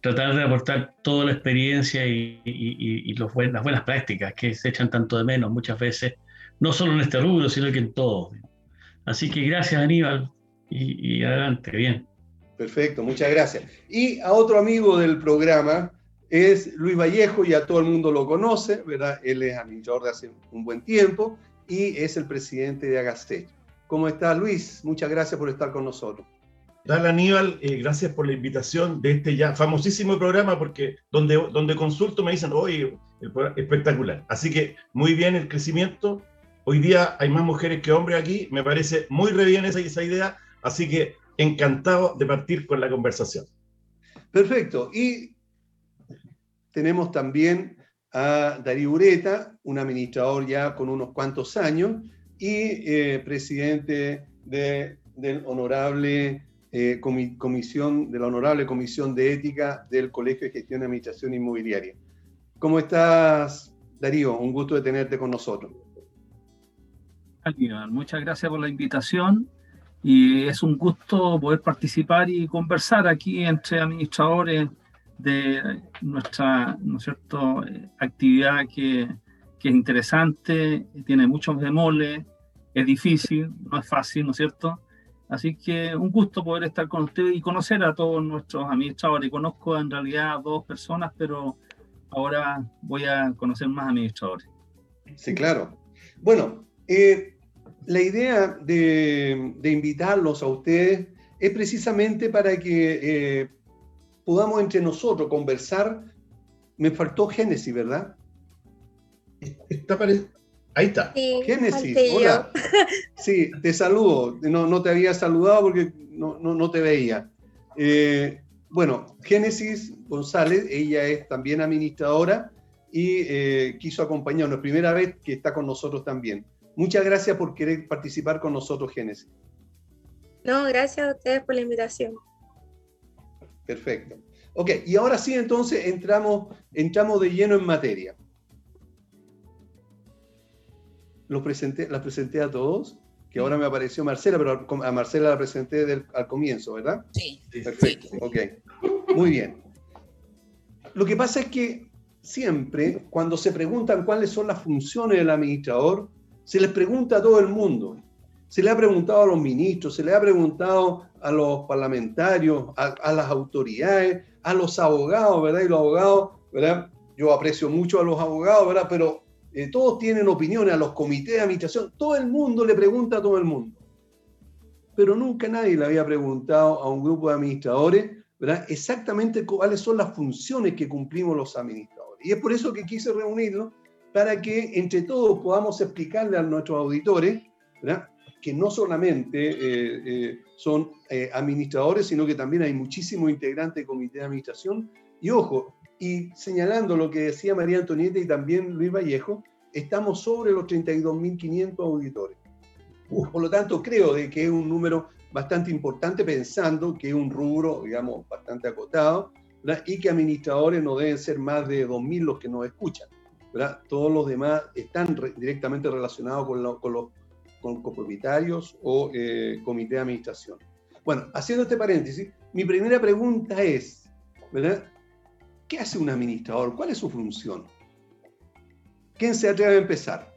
tratar de aportar toda la experiencia y, las buenas prácticas que se echan tanto de menos muchas veces, no solo en este rubro, sino que en todo. Así que gracias Aníbal y, adelante, bien. Perfecto, muchas gracias. Y a otro amigo del programa es Luis Vallejo, ya todo el mundo lo conoce, ¿verdad? Él es administrador de hace un buen tiempo y es el presidente de Agaste. ¿Cómo está Luis? Muchas gracias por estar con nosotros. Dale Aníbal, eh, gracias por la invitación de este ya famosísimo programa, porque donde, donde consulto me dicen, oye, espectacular. Así que muy bien el crecimiento Hoy día hay más mujeres que hombres aquí, me parece muy re bien esa, esa idea, así que encantado de partir con la conversación. Perfecto. Y tenemos también a Darío Ureta, un administrador ya con unos cuantos años y eh, presidente de, del honorable eh, comisión, de la honorable Comisión de Ética del Colegio de Gestión de Administración Inmobiliaria. ¿Cómo estás, Darío? Un gusto de tenerte con nosotros. Muchas gracias por la invitación y es un gusto poder participar y conversar aquí entre administradores de nuestra ¿no es cierto? actividad que, que es interesante, tiene muchos demoles, es difícil, no es fácil, ¿no es cierto? Así que un gusto poder estar con ustedes y conocer a todos nuestros administradores. Conozco en realidad dos personas, pero ahora voy a conocer más administradores. Sí, claro. Bueno, eh, la idea de, de, invitarlos a ustedes es precisamente para que eh, podamos entre nosotros conversar. Me faltó Génesis, ¿verdad? Está Ahí está. Génesis, hola. Sí, te saludo. No, no te había saludado porque no, no, no te veía. Eh, bueno, Génesis González, ella es también administradora y eh, quiso acompañarnos. Primera vez que está con nosotros también. Muchas gracias por querer participar con nosotros, Génesis. No, gracias a ustedes por la invitación. Perfecto. Ok, y ahora sí, entonces entramos, entramos de lleno en materia. Los presenté, las presenté a todos, que ahora me apareció Marcela, pero a Marcela la presenté al comienzo, ¿verdad? Sí. Perfecto, ok. Muy bien. Lo que pasa es que siempre, cuando se preguntan cuáles son las funciones del administrador, se les pregunta a todo el mundo. Se le ha preguntado a los ministros, se le ha preguntado a los parlamentarios, a, las autoridades, a los abogados, ¿verdad? Y los abogados, ¿verdad? Yo aprecio mucho a los abogados, ¿verdad? Pero eh, todos tienen opiniones, a los comités de administración, todo el mundo le pregunta a todo el mundo. Pero nunca nadie le había preguntado a un grupo de administradores, ¿verdad? Exactamente cuáles son las funciones que cumplimos los administradores. Y es por eso que quise reunirnos para que entre todos podamos explicarle a nuestros auditores que no solamente eh, eh, son eh, administradores, sino que también hay muchísimos integrantes del comité de administración. Y ojo, y señalando lo que decía María Antonieta y también Luis Vallejo, estamos sobre los 32.500 auditores. Por lo tanto, creo de que es un número bastante importante pensando que es un rubro, digamos, bastante acotado, y que administradores no deben ser más de 2.000 los que nos escuchan. Todos los demás están directamente relacionados con, con los con copropietarios o eh, comité de administración. Bueno, haciendo este paréntesis, mi primera pregunta es, ¿verdad? ¿Qué hace un administrador? ¿Cuál es su función? ¿Quién se atreve a empezar?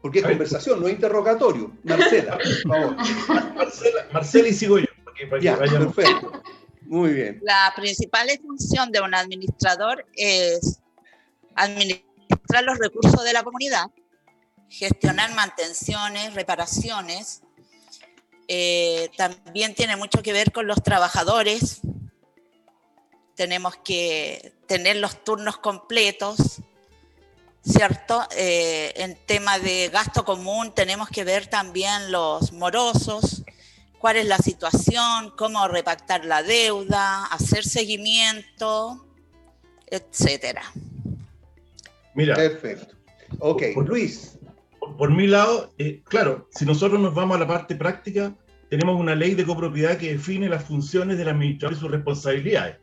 Porque es conversación, no es interrogatorio. Marcela, por favor. Marcela, y sigo yo. ya, perfecto. Muy bien. La principal función de un administrador es administrar los recursos de la comunidad, gestionar mantenciones, reparaciones. Eh, también tiene mucho que ver con los trabajadores. Tenemos que tener los turnos completos, ¿cierto? Eh, en tema de gasto común tenemos que ver también los morosos, cuál es la situación, cómo repactar la deuda, hacer seguimiento, etcétera. Mira. Perfecto. Ok, Luis. Por, mi lado, eh, claro, si nosotros nos vamos a la parte práctica, tenemos una ley de copropiedad que define las funciones del administrador y sus responsabilidades.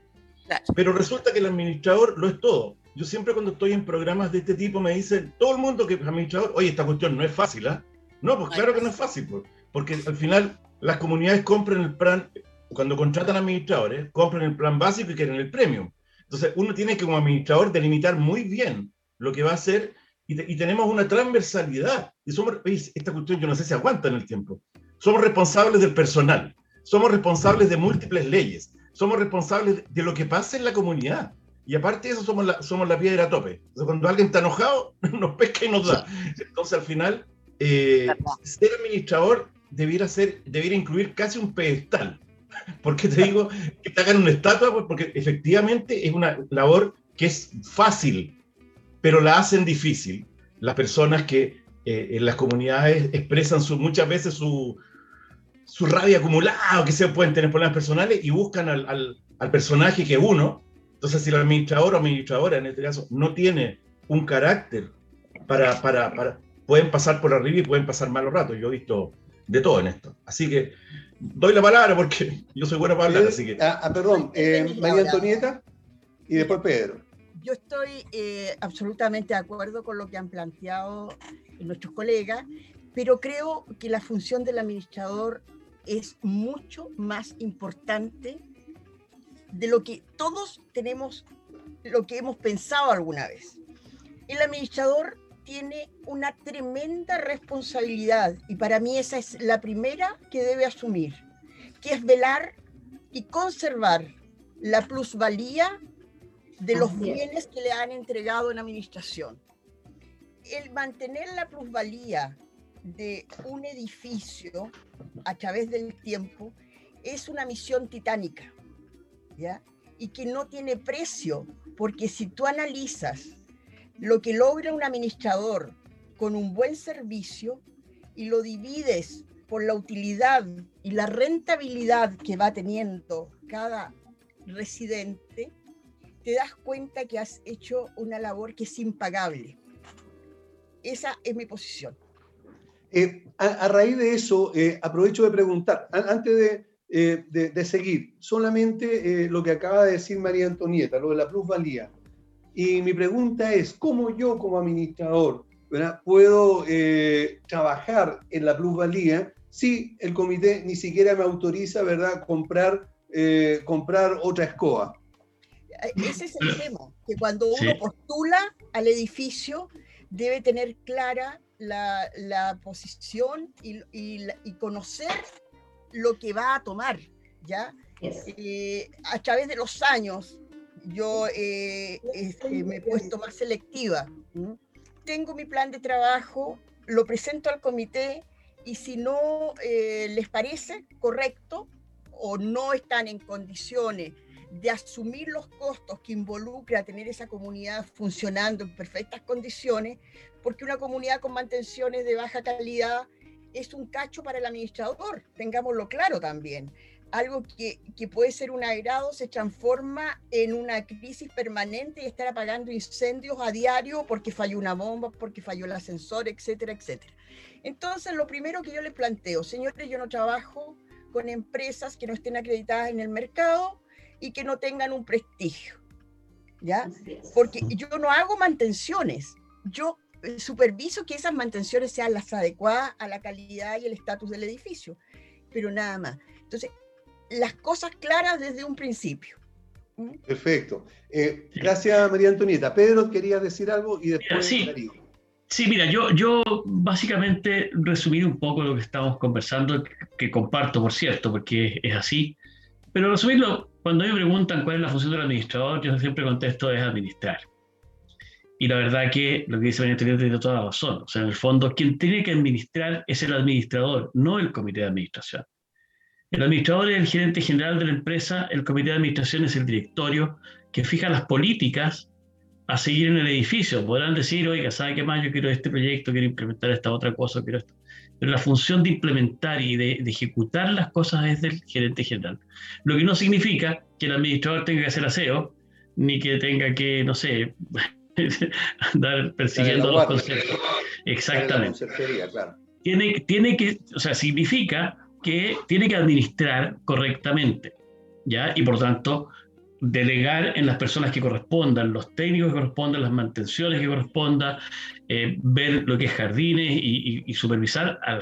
Pero resulta que el administrador lo es todo. Yo siempre cuando estoy en programas de este tipo me dicen, todo el mundo que es administrador, oye, esta cuestión no es fácil, ¿ah? No, pues claro que no es fácil, pues, porque al final las comunidades compran el plan, cuando contratan administradores, compran el plan básico y quieren el premium. Entonces uno tiene que como administrador delimitar muy bien lo que va a hacer y, tenemos una transversalidad. Y somos, esta cuestión yo no sé si aguanta en el tiempo. Somos responsables del personal, somos responsables de múltiples leyes, somos responsables de lo que pasa en la comunidad. Y aparte de eso, somos la, somos la piedra a tope. cuando alguien está enojado, nos pesca y nos da. Entonces, al final, eh, ser administrador debiera, ser, debiera incluir casi un pedestal. porque te digo que te hagan una estatua? Pues porque efectivamente es una labor que es fácil, pero la hacen difícil las personas que en las comunidades expresan su, muchas veces su, su rabia acumulada, que se pueden tener problemas personales y buscan al, al, al personaje que es uno. Entonces, si el administrador o administradora, en este caso, no tiene un carácter para, para, para, pueden pasar por arriba y pueden pasar malos ratos. Yo he visto de todo en esto. Así que doy la palabra porque yo soy bueno para hablar. Así que... Ah, ah perdón, eh, María Antonieta y después Pedro. Yo estoy eh, absolutamente de acuerdo con lo que han planteado nuestros colegas, pero creo que la función del administrador es mucho más importante de lo que todos tenemos, lo que hemos pensado alguna vez. El administrador tiene una tremenda responsabilidad y para mí esa es la primera que debe asumir, que es velar y conservar la plusvalía de los bienes que le han entregado en administración. El mantener la plusvalía de un edificio a través del tiempo es una misión titánica, ¿ya? Y que no tiene precio, porque si tú analizas lo que logra un administrador con un buen servicio y lo divides por la utilidad y la rentabilidad que va teniendo cada residente, te das cuenta que has hecho una labor que es impagable. Esa es mi posición. Eh, a, raíz de eso, eh, aprovecho de preguntar, antes eh, de, de, seguir, solamente lo que acaba de decir María Antonieta, lo de la plusvalía. Y mi pregunta es, ¿cómo yo como administrador puedo eh, trabajar en la plusvalía si el comité ni siquiera me autoriza ¿verdad? Comprar, eh, comprar otra escoba? Ese es el tema, que cuando uno postula al edificio debe tener clara la, la posición y, y, y, conocer lo que va a tomar, ¿ya? Eh, a través de los años, yo eh, este, me he puesto más selectiva. Tengo mi plan de trabajo, lo presento al comité y si no eh, les parece correcto o no están en condiciones de asumir los costos que involucra tener esa comunidad funcionando en perfectas condiciones, porque una comunidad con mantenciones de baja calidad es un cacho para el administrador, tengámoslo claro también algo que, que, puede ser un agrado se transforma en una crisis permanente y estar apagando incendios a diario porque falló una bomba, porque falló el ascensor, etcétera, etcétera. Entonces, lo primero que yo les planteo, señores, yo no trabajo con empresas que no estén acreditadas en el mercado y que no tengan un prestigio, ¿ya? Porque yo no hago mantenciones, yo eh, superviso que esas mantenciones sean las adecuadas a la calidad y el estatus del edificio, pero nada más. Entonces, las cosas claras desde un principio. ¿Mm? Perfecto. Eh, gracias, María Antonieta. Pedro, quería decir algo y después sí. Sí, mira, yo, yo básicamente resumí un poco lo que estamos conversando, que comparto, por cierto, porque es así. Pero resumirlo, cuando me preguntan cuál es la función del administrador, yo siempre contesto es administrar. Y la verdad que lo que dice María Antonieta tiene toda la razón. O sea, en el fondo, quien tiene que administrar es el administrador, no el comité de administración. El administrador es el gerente general de la empresa, el comité de administración es el directorio que fija las políticas a seguir en el edificio. Podrán decir, oiga, ¿sabe qué más? Yo quiero este proyecto, quiero implementar esta otra cosa, quiero esto. Pero la función de implementar y de, ejecutar las cosas es del gerente general. Lo que no significa que el administrador tenga que hacer aseo, ni que tenga que, no sé, andar persiguiendo los conceptos. Exactamente. Tiene, tiene que, o sea, significa que tiene que administrar correctamente, ¿ya? Y por tanto, delegar en las personas que correspondan, los técnicos que correspondan, las mantenciones que correspondan, eh, ver lo que es jardines y, supervisar al,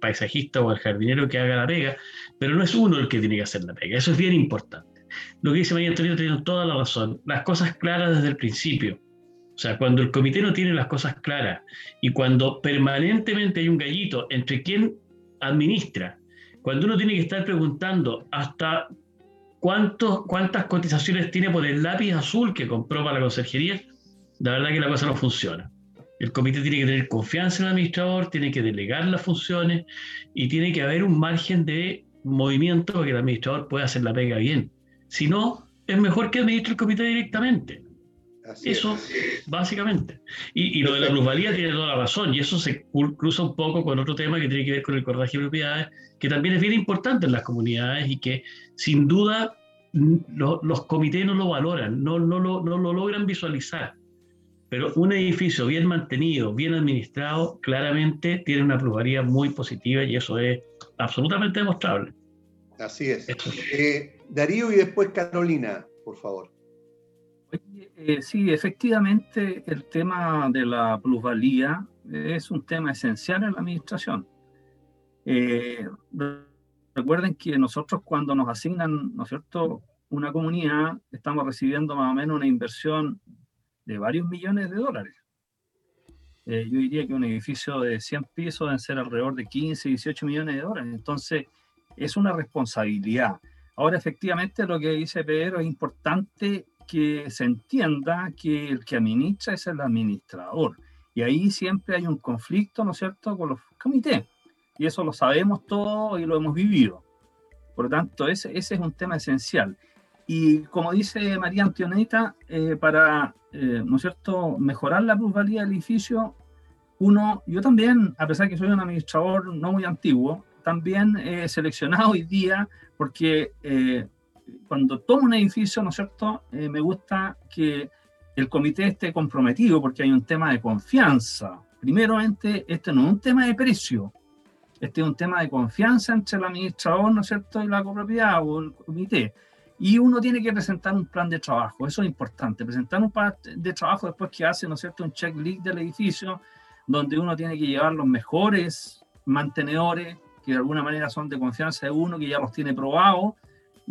paisajista o al jardinero que haga la pega, pero no es uno el que tiene que hacer la pega, eso es bien importante. Lo que dice María Antonio tiene toda la razón, las cosas claras desde el principio. O sea, cuando el comité no tiene las cosas claras y cuando permanentemente hay un gallito entre quien administra cuando uno tiene que estar preguntando hasta cuántos, cuántas cotizaciones tiene por el lápiz azul que compró para la conserjería, la verdad que la cosa no funciona. El comité tiene que tener confianza en el administrador, tiene que delegar las funciones y tiene que haber un margen de movimiento para que el administrador pueda hacer la pega bien. Si no, es mejor que administre el comité directamente. eso, básicamente. Y, lo de la plusvalía tiene toda la razón, y eso se cruza un poco con otro tema que tiene que ver con el cordaje de propiedades, que también es bien importante en las comunidades y que sin duda los comités no lo valoran, no, no, lo, no lo logran visualizar. Pero un edificio bien mantenido, bien administrado, claramente tiene una plusvalía muy positiva y eso es absolutamente demostrable. Así es. Eh, Darío y después Carolina, por favor. Eh, sí, efectivamente el tema de la plusvalía es un tema esencial en la administración. Eh, recuerden que nosotros cuando nos asignan, ¿no es cierto?, una comunidad, estamos recibiendo más o menos una inversión de varios millones de dólares. Eh, yo diría que un edificio de 100 pisos debe ser alrededor de 15, 18 millones de dólares. Entonces, es una responsabilidad. Ahora, efectivamente, lo que dice Pedro es importante que se entienda que el que administra es el administrador. Y ahí siempre hay un conflicto, ¿no es cierto?, con los comités. Y eso lo sabemos todos y lo hemos vivido. Por lo tanto, ese, ese es un tema esencial. Y como dice María Antioneta, eh, para, eh, ¿no es cierto?, mejorar la plusvalía del edificio, uno, yo también, a pesar que soy un administrador no muy antiguo, también he seleccionado hoy día porque eh, cuando tomo un edificio, ¿no es cierto?, eh, me gusta que el comité esté comprometido porque hay un tema de confianza. Primeramente, este no es un tema de precio, este es un tema de confianza entre el administrador, ¿no es cierto?, y la copropiedad o el comité. Y uno tiene que presentar un plan de trabajo, eso es importante, presentar un plan de trabajo después que hace, ¿no es cierto?, un checklist del edificio, donde uno tiene que llevar los mejores mantenedores, que de alguna manera son de confianza de uno, que ya los tiene probados,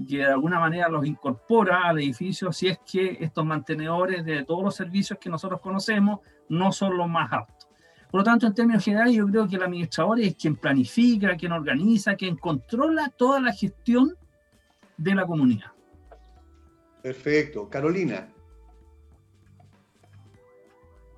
que de alguna manera los incorpora al edificio si es que estos mantenedores de todos los servicios que nosotros conocemos no son los más aptos. Por lo tanto, en términos generales, yo creo que el administrador es quien planifica, quien organiza, quien controla toda la gestión de la comunidad. Perfecto. Carolina.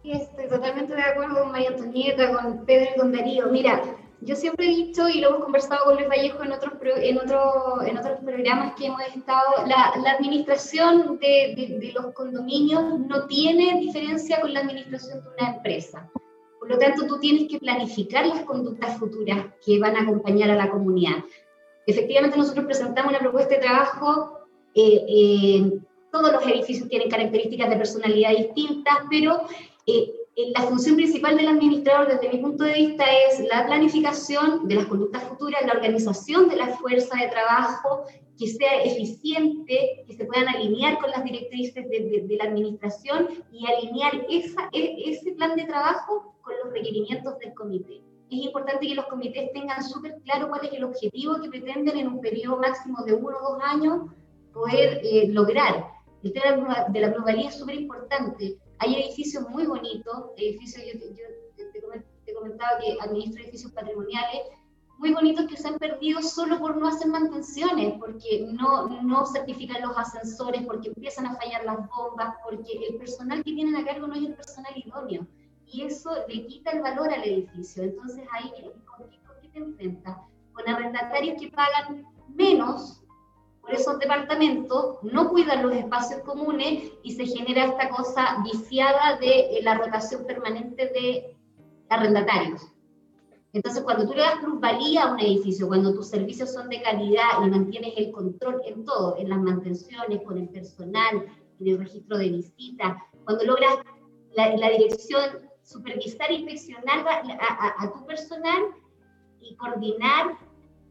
Estoy totalmente de acuerdo con María Antonieta, con Pedro y con Darío. Mira, yo siempre he dicho, y lo hemos conversado con Luis Vallejo en otros, en en otros programas que hemos estado, la, la administración de, de, los condominios no tiene diferencia con la administración de una empresa. Por lo tanto, tú tienes que planificar las conductas futuras que van a acompañar a la comunidad. Efectivamente, nosotros presentamos una propuesta de trabajo. Eh, eh, todos los edificios tienen características de personalidad distintas, pero eh, la función principal del administrador, desde mi punto de vista, es la planificación de las conductas futuras, la organización de la fuerza de trabajo, que sea eficiente, que se puedan alinear con las directrices de, la administración y alinear esa, e, ese plan de trabajo con los requerimientos del comité. Es importante que los comités tengan súper claro cuál es el objetivo que pretenden en un periodo máximo de uno o dos años poder eh, lograr. El tema de la pluralidad es súper importante hay edificios muy bonitos, edificios, yo, te, comentaba que administro edificios patrimoniales, muy bonitos que se han perdido solo por no hacer mantenciones, porque no, no certifican los ascensores, porque empiezan a fallar las bombas, porque el personal que tienen a cargo no es el personal idóneo. Y eso le quita el valor al edificio. Entonces ahí, ¿con qué, con qué te enfrentas? Con arrendatarios que pagan menos esos departamentos no cuidan los espacios comunes y se genera esta cosa viciada de eh, la rotación permanente de arrendatarios. Entonces, cuando tú le das plusvalía a un edificio, cuando tus servicios son de calidad y mantienes el control en todo, en las mantenciones, con el personal, en el registro de visitas, cuando logras la, dirección supervisar e inspeccionar a tu personal y coordinar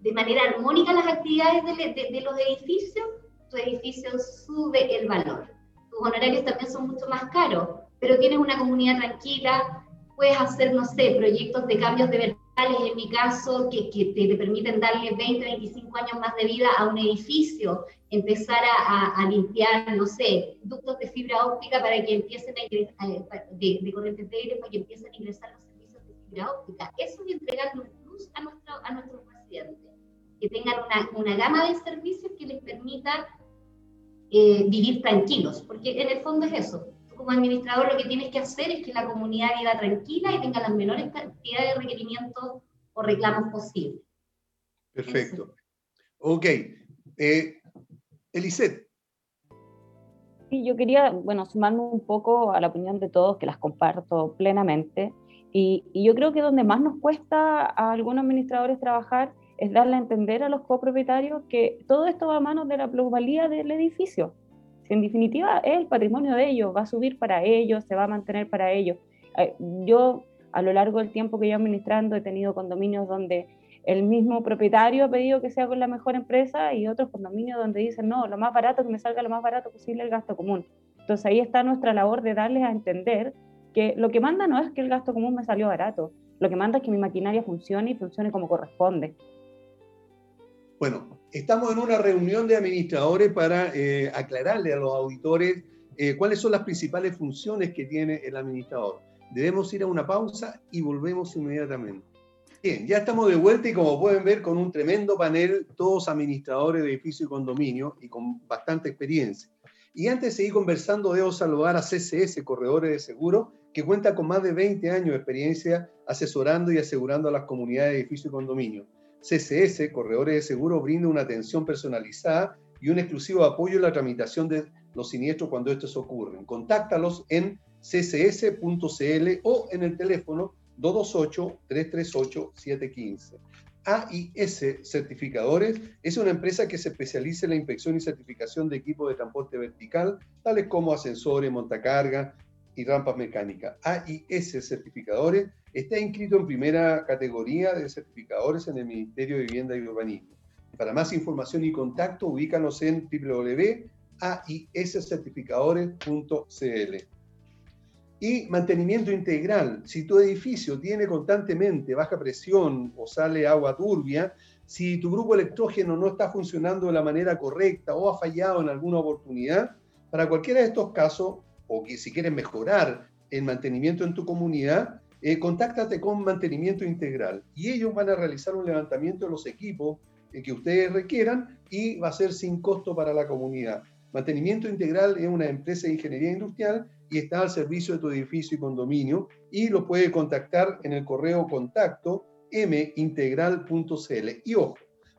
de manera armónica las actividades de, los edificios, tu edificio sube el valor. Tus honorarios también son mucho más caros, pero tienes una comunidad tranquila, puedes hacer, no sé, proyectos de cambios de verticales, en mi caso, que, te, permiten darle 20, 25 años más de vida a un edificio, empezar a, limpiar, no sé, ductos de fibra óptica para que empiecen a ingresar, de, de corrientes de aire para que empiecen a ingresar los servicios de fibra óptica. Eso es entregar un plus a, a nuestros pacientes que tengan una, una gama de servicios que les permita eh, vivir tranquilos, porque en el fondo es eso. Tú como administrador lo que tienes que hacer es que la comunidad viva tranquila y tenga las menores cantidades de requerimientos o reclamos posibles. Perfecto. Ok. Eh, Elisette. Sí, yo quería, bueno, sumarme un poco a la opinión de todos, que las comparto plenamente. Y, y, yo creo que donde más nos cuesta a algunos administradores trabajar es darle a entender a los copropietarios que todo esto va a manos de la plusvalía del edificio. Si en definitiva es el patrimonio de ellos, va a subir para ellos, se va a mantener para ellos. Eh, yo a lo largo del tiempo que yo administrando he tenido condominios donde el mismo propietario ha pedido que sea con la mejor empresa y otros condominios donde dicen, no, lo más barato, que me salga lo más barato posible el gasto común. Entonces ahí está nuestra labor de darles a entender que lo que manda no es que el gasto común me salió barato, lo que manda es que mi maquinaria funcione y funcione como corresponde. Bueno, estamos en una reunión de administradores para eh, aclararle a los auditores eh, cuáles son las principales funciones que tiene el administrador. Debemos ir a una pausa y volvemos inmediatamente. Bien, ya estamos de vuelta y como pueden ver con un tremendo panel, todos administradores de edificio y condominio y con bastante experiencia. Y antes de seguir conversando, debo saludar a CCS, Corredores de Seguro, que cuenta con más de 20 años de experiencia asesorando y asegurando a las comunidades de edificio y condominio. CCS, Corredores de Seguro, brinda una atención personalizada y un exclusivo apoyo en la tramitación de los siniestros cuando estos ocurren. Contáctalos en ccs.cl o en el teléfono 228-338-715. AIS Certificadores es una empresa que se especializa en la inspección y certificación de equipos de transporte vertical, tales como ascensores, montacarga y rampas mecánicas. AIS Certificadores está inscrito en primera categoría de certificadores en el Ministerio de Vivienda y Urbanismo. Para más información y contacto, ubícanos en www.aiscertificadores.cl. Y mantenimiento integral. Si tu edificio tiene constantemente baja presión o sale agua turbia, si tu grupo electrógeno no está funcionando de la manera correcta o ha fallado en alguna oportunidad, para cualquiera de estos casos, o que si quieres mejorar el mantenimiento en tu comunidad, eh, contáctate con Mantenimiento Integral y ellos van a realizar un levantamiento de los equipos eh, que ustedes requieran y va a ser sin costo para la comunidad. Mantenimiento Integral es una empresa de ingeniería industrial y está al servicio de tu edificio y condominio y lo puede contactar en el correo contacto mintegral.cl. Y ojo,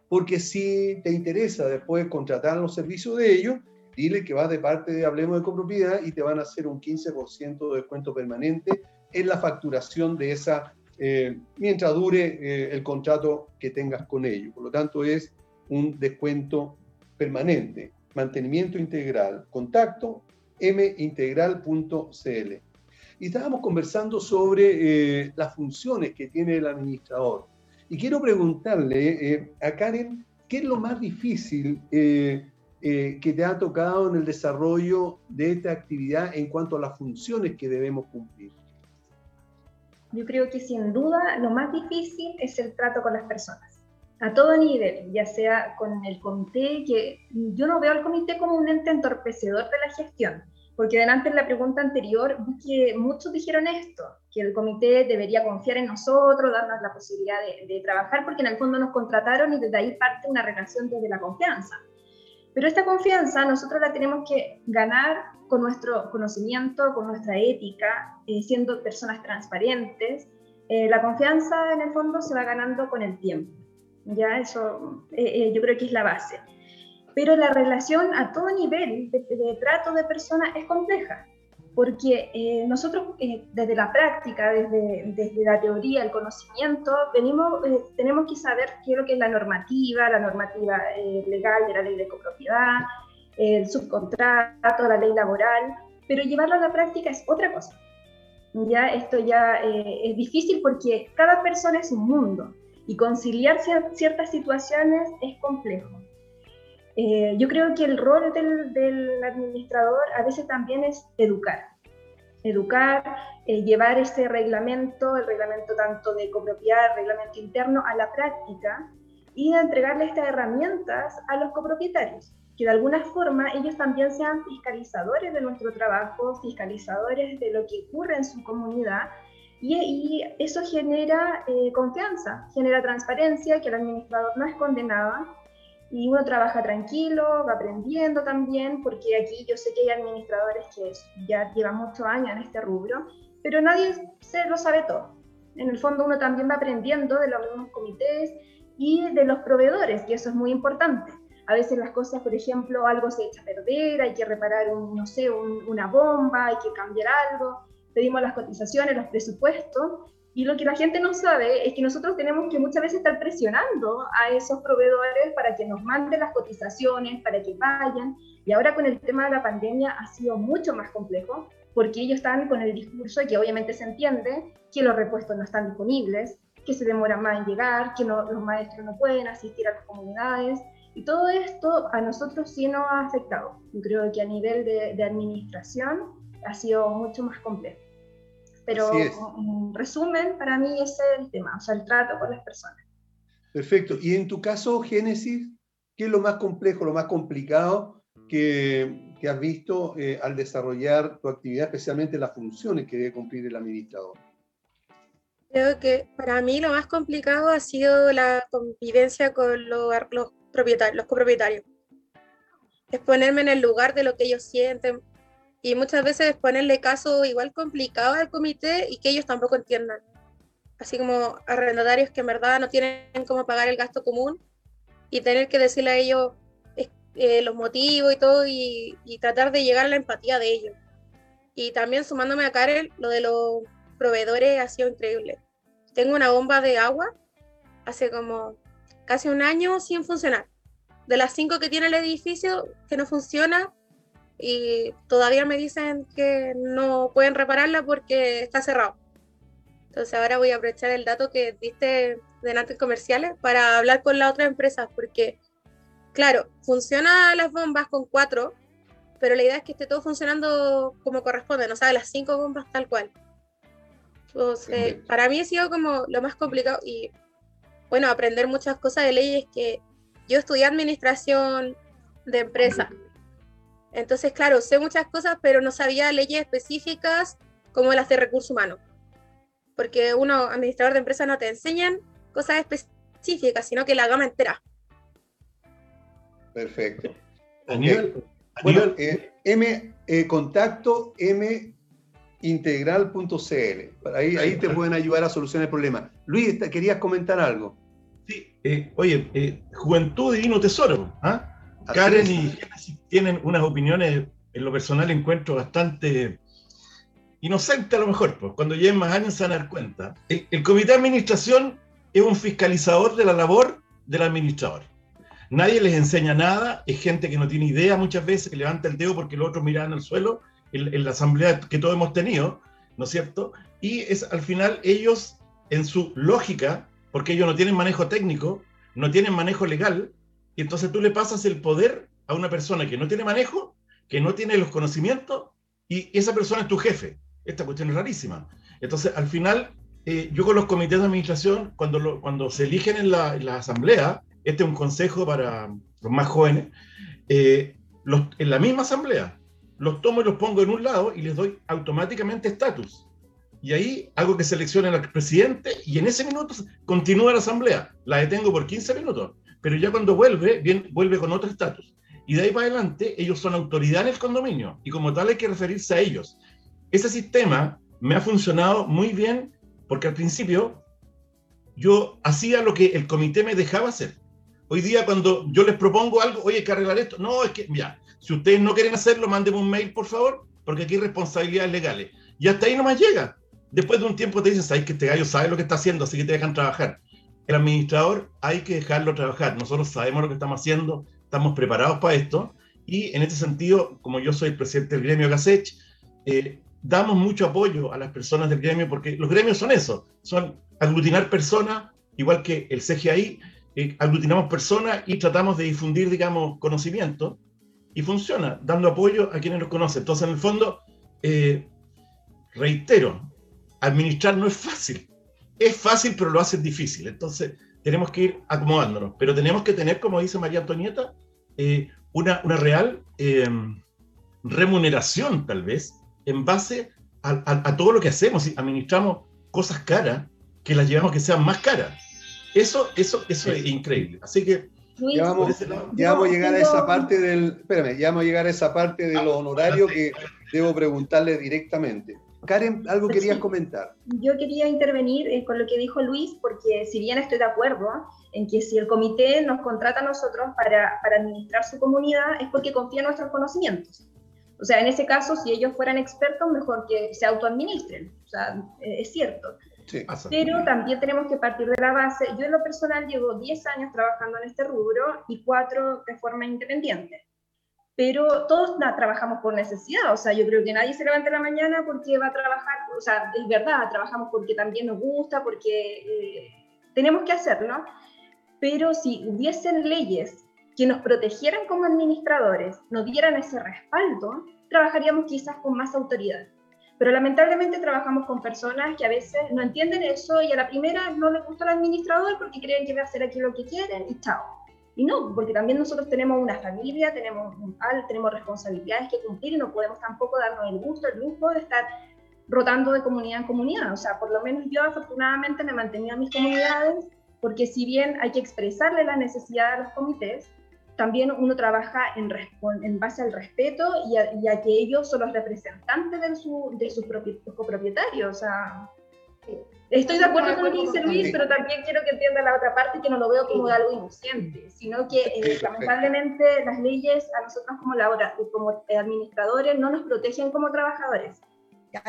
porque si te interesa después contratar los servicios de ellos, dile que vas de parte de Hablemos de Copropiedad y te van a hacer un 15% de descuento permanente en la facturación de esa, eh, mientras dure eh, el contrato que tengas con ellos. Por lo tanto, es un descuento permanente. Mantenimiento integral. Contacto mintegral.cl. Y estábamos conversando sobre eh, las funciones que tiene el administrador. Y quiero preguntarle a Karen, ¿qué es lo más difícil que te ha tocado en el desarrollo de esta actividad en cuanto a las funciones que debemos cumplir? Yo creo que sin duda lo más difícil es el trato con las personas, a todo nivel, ya sea con el comité, que yo no veo al comité como un ente entorpecedor de la gestión, porque delante en la pregunta anterior que muchos dijeron esto, que el comité debería confiar en nosotros, darnos la posibilidad de, de trabajar, porque en el fondo nos contrataron y desde ahí parte una relación desde la confianza. Pero esta confianza nosotros la tenemos que ganar con nuestro conocimiento, con nuestra ética, eh, siendo personas transparentes. Eh, la confianza en el fondo se va ganando con el tiempo. Ya eso eh, yo creo que es la base. Pero la relación a todo nivel de, de trato de personas es compleja porque eh, nosotros eh, desde la práctica, desde, desde, la teoría, el conocimiento, venimos, eh, tenemos que saber qué es lo que es la normativa, la normativa legal de la ley de copropiedad, el subcontrato, la ley laboral, pero llevarlo a la práctica es otra cosa. Ya esto ya es difícil porque cada persona es un mundo y conciliar ciertas situaciones es complejo. Eh, yo creo que el rol del, administrador a veces también es educar. Educar, eh, llevar ese reglamento, el reglamento tanto de copropiedad, el reglamento interno, a la práctica y entregarle estas herramientas a los copropietarios, que de alguna forma ellos también sean fiscalizadores de nuestro trabajo, fiscalizadores de lo que ocurre en su comunidad y, eso genera eh, confianza, genera transparencia, que el administrador no es condenado y uno trabaja tranquilo, va aprendiendo también, porque aquí yo sé que hay administradores que ya llevan muchos años en este rubro, pero nadie se lo sabe todo. En el fondo uno también va aprendiendo de los mismos comités y de los proveedores, y eso es muy importante, a veces las cosas, por ejemplo, algo se echa a perder, hay que reparar, no sé, una bomba, hay que cambiar algo, pedimos las cotizaciones, los presupuestos, y lo que la gente no sabe es que nosotros tenemos que muchas veces estar presionando a esos proveedores para que nos manden las cotizaciones, para que vayan. Y ahora con el tema de la pandemia ha sido mucho más complejo, porque ellos están con el discurso, que obviamente se entiende, que los repuestos no están disponibles, que se demoran más en llegar, que no, los maestros no pueden asistir a las comunidades. Y todo esto a nosotros sí nos ha afectado. Yo creo que a nivel de, administración ha sido mucho más complejo. Pero en resumen, para mí ese es el tema, o sea, el trato con las personas. Perfecto. Y en tu caso, Génesis, ¿qué es lo más complejo, lo más complicado que, que has visto eh, al desarrollar tu actividad, especialmente las funciones que debe cumplir el administrador? Creo que para mí lo más complicado ha sido la convivencia con los, los propietarios, los copropietarios. Es ponerme en el lugar de lo que ellos sienten y muchas veces ponerle caso igual complicado al comité y que ellos tampoco entiendan. Así como arrendatarios que en verdad no tienen cómo pagar el gasto común y tener que decirle a ellos eh, los motivos y todo y, y, tratar de llegar a la empatía de ellos. Y también sumándome a Karel, lo de los proveedores ha sido increíble. Tengo una bomba de agua hace como casi un año sin funcionar. De las cinco que tiene el edificio, que no funciona, y todavía me dicen que no pueden repararla porque está cerrado. Entonces ahora voy a aprovechar el dato que diste de Nantes Comerciales para hablar con la otra empresa, porque, claro, funciona las bombas con cuatro, pero la idea es que esté todo funcionando como corresponde, no sabe, las cinco bombas tal cual. Entonces, para mí ha sido como lo más complicado y bueno, aprender muchas cosas de leyes que yo estudié administración de empresa. Entonces, claro, sé muchas cosas, pero no sabía leyes específicas como las de recursos humanos. Porque uno, administrador de empresa, no te enseñan cosas específicas, sino que la gama entera. Perfecto. Daniel, Bueno, eh, M, eh, contacto M integral.cl. Ahí, ahí te pueden ayudar a solucionar el problema. Luis, ¿querías comentar algo? Sí, eh, oye, eh, Juventud Divino Tesoro. ¿ah? Karen y tienen unas opiniones, en lo personal encuentro bastante inocente a lo mejor, pues cuando lleven más años se van a dar cuenta. El, el comité de administración es un fiscalizador de la labor del administrador. Nadie les enseña nada, es gente que no tiene idea muchas veces, que levanta el dedo porque los otros miran al suelo en, la asamblea que todos hemos tenido, ¿no es cierto? Y es al final ellos, en su lógica, porque ellos no tienen manejo técnico, no tienen manejo legal, y entonces tú le pasas el poder a una persona que no tiene manejo, que no tiene los conocimientos, y esa persona es tu jefe. Esta cuestión es rarísima. Entonces, al final, eh, yo con los comités de administración, cuando, cuando se eligen en la, asamblea, este es un consejo para los más jóvenes, eh, en la misma asamblea, los tomo y los pongo en un lado y les doy automáticamente estatus. Y ahí hago que seleccionen al presidente y en ese minuto continúa la asamblea. La detengo por 15 minutos, pero ya cuando vuelve, bien, vuelve con otro estatus. Y de ahí para adelante, ellos son autoridad en el condominio y como tal hay que referirse a ellos. Ese sistema me ha funcionado muy bien porque al principio yo hacía lo que el comité me dejaba hacer. Hoy día cuando yo les propongo algo, oye, hay que arreglar esto. No, es que, ya, si ustedes no quieren hacerlo, mándenme un mail, por favor, porque aquí hay responsabilidades legales. Y hasta ahí nomás llega. Después de un tiempo te dicen, sabes que este gallo sabe lo que está haciendo, así que te dejan trabajar. El administrador hay que dejarlo trabajar. Nosotros sabemos lo que estamos haciendo, estamos preparados para esto. Y en este sentido, como yo soy el presidente del gremio Gasech, eh, damos mucho apoyo a las personas del gremio, porque los gremios son eso, son aglutinar personas, igual que el CGI, eh, aglutinamos personas y tratamos de difundir, digamos, conocimiento y funciona, dando apoyo a quienes nos conocen. Entonces, en el fondo, eh, reitero, administrar no es fácil. Es fácil, pero lo hace difícil. Entonces, tenemos que ir acomodándonos. Pero tenemos que tener, como dice María Antonieta, eh, una, una, real eh, remuneración, tal vez, en base a, a, todo lo que hacemos. Si administramos cosas caras, que las llevamos que sean más caras. Eso, eso, eso es increíble. Así que ya vamos, a llegar a esa parte del. Espérame, ya vamos a llegar a esa parte de los honorarios que debo preguntarle directamente. Karen, algo querías comentar. Yo quería intervenir eh, con lo que dijo Luis, porque si bien estoy de acuerdo en que si el comité nos contrata a nosotros para, para administrar su comunidad, es porque confía en nuestros conocimientos. O sea, en ese caso, si ellos fueran expertos, mejor que se autoadministren. O sea, eh, es cierto. Sí, Pero también tenemos que partir de la base. Yo en lo personal llevo 10 años trabajando en este rubro y 4 de forma independiente pero todos trabajamos por necesidad, o sea, yo creo que nadie se levanta en la mañana porque va a trabajar, o sea, es verdad, trabajamos porque también nos gusta, porque eh, tenemos que hacerlo, pero si hubiesen leyes que nos protegieran como administradores, nos dieran ese respaldo, trabajaríamos quizás con más autoridad. Pero lamentablemente trabajamos con personas que a veces no entienden eso y a la primera no les gusta el administrador porque creen que va a hacer aquí lo que quieren y chao. Y no, porque también nosotros tenemos una familia, tenemos, tenemos responsabilidades que cumplir y no podemos tampoco darnos el gusto, el lujo de estar rotando de comunidad en comunidad. O sea, por lo menos yo afortunadamente me he mantenido en mis comunidades, porque si bien hay que expresarle la necesidad a los comités, también uno trabaja en, base al respeto y a, que ellos son los representantes de, su, de sus copropietarios. O sea, Estoy de acuerdo con lo que dice Luis, pero también quiero que entienda la otra parte que no lo veo como de algo inocente, sino que eh, lamentablemente las leyes a nosotros como, como administradores no nos protegen como trabajadores.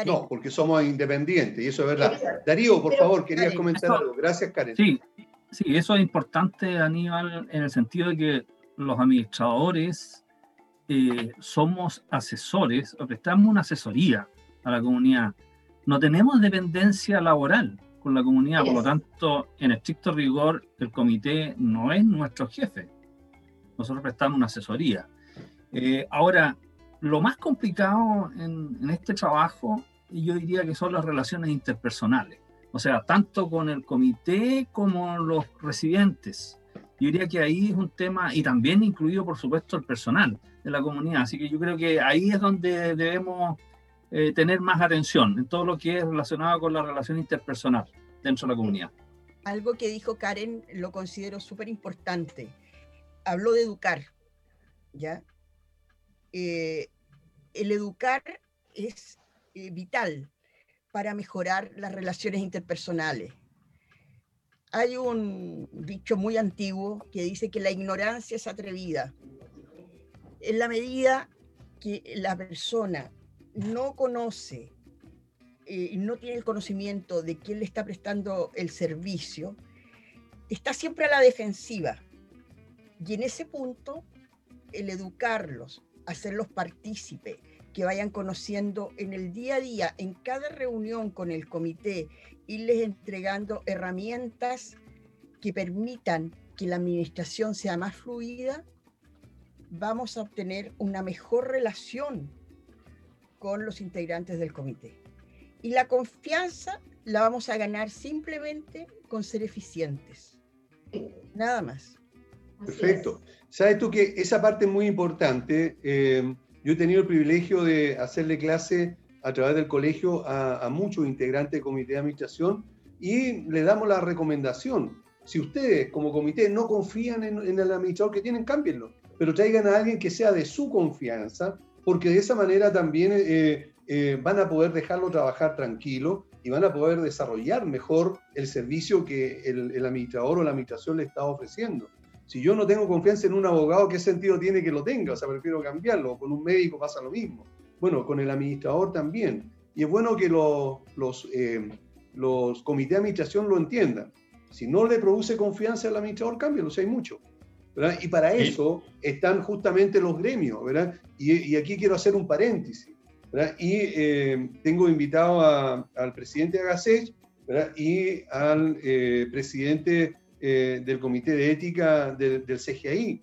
No, porque somos independientes y eso es verdad. Darío, por favor, querías comentar algo. Gracias, Karen. Sí, sí, eso es importante, Aníbal, en el sentido de que los administradores eh, somos asesores o prestamos una asesoría a la comunidad no tenemos dependencia laboral con la comunidad, por lo tanto, en estricto rigor, el comité no es nuestro jefe. Nosotros prestamos una asesoría. Eh, ahora, lo más complicado en, este trabajo, yo diría que son las relaciones interpersonales. O sea, tanto con el comité como los residentes. Yo diría que ahí es un tema, y también incluido, por supuesto, el personal de la comunidad. Así que yo creo que ahí es donde debemos eh, tener más atención en todo lo que es relacionado con la relación interpersonal dentro de la comunidad. Algo que dijo Karen lo considero súper importante. Habló de educar, ¿ya? Eh, el educar es eh, vital para mejorar las relaciones interpersonales. Hay un dicho muy antiguo que dice que la ignorancia es atrevida. En la medida que la persona no conoce eh, y no tiene el conocimiento de quién le está prestando el servicio, está siempre a la defensiva. Y en ese punto, el educarlos, hacerlos partícipe, que vayan conociendo en el día a día, en cada reunión con el comité, irles entregando herramientas que permitan que la administración sea más fluida, vamos a obtener una mejor relación con los integrantes del comité. Y la confianza la vamos a ganar simplemente con ser eficientes. Nada más. Perfecto. Sabes tú que esa parte es muy importante. Eh, yo he tenido el privilegio de hacerle clase a través del colegio a, muchos integrantes del comité de administración y le damos la recomendación. Si ustedes como comité no confían en, en el administrador que tienen, cámbienlo, pero traigan a alguien que sea de su confianza porque de esa manera también eh, eh, van a poder dejarlo trabajar tranquilo y van a poder desarrollar mejor el servicio que el, administrador o la administración le está ofreciendo. Si yo no tengo confianza en un abogado, ¿qué sentido tiene que lo tenga? O sea, prefiero cambiarlo. Con un médico pasa lo mismo. Bueno, con el administrador también. Y es bueno que los, eh, los comités de administración lo entiendan. Si no le produce confianza al administrador, cámbialo, si hay mucho. Y para eso están justamente los gremios, ¿verdad? Y, aquí quiero hacer un paréntesis, ¿verdad? Y eh, tengo invitado al presidente de Agasech, ¿verdad? Y al eh, presidente eh, del Comité de Ética del CGI,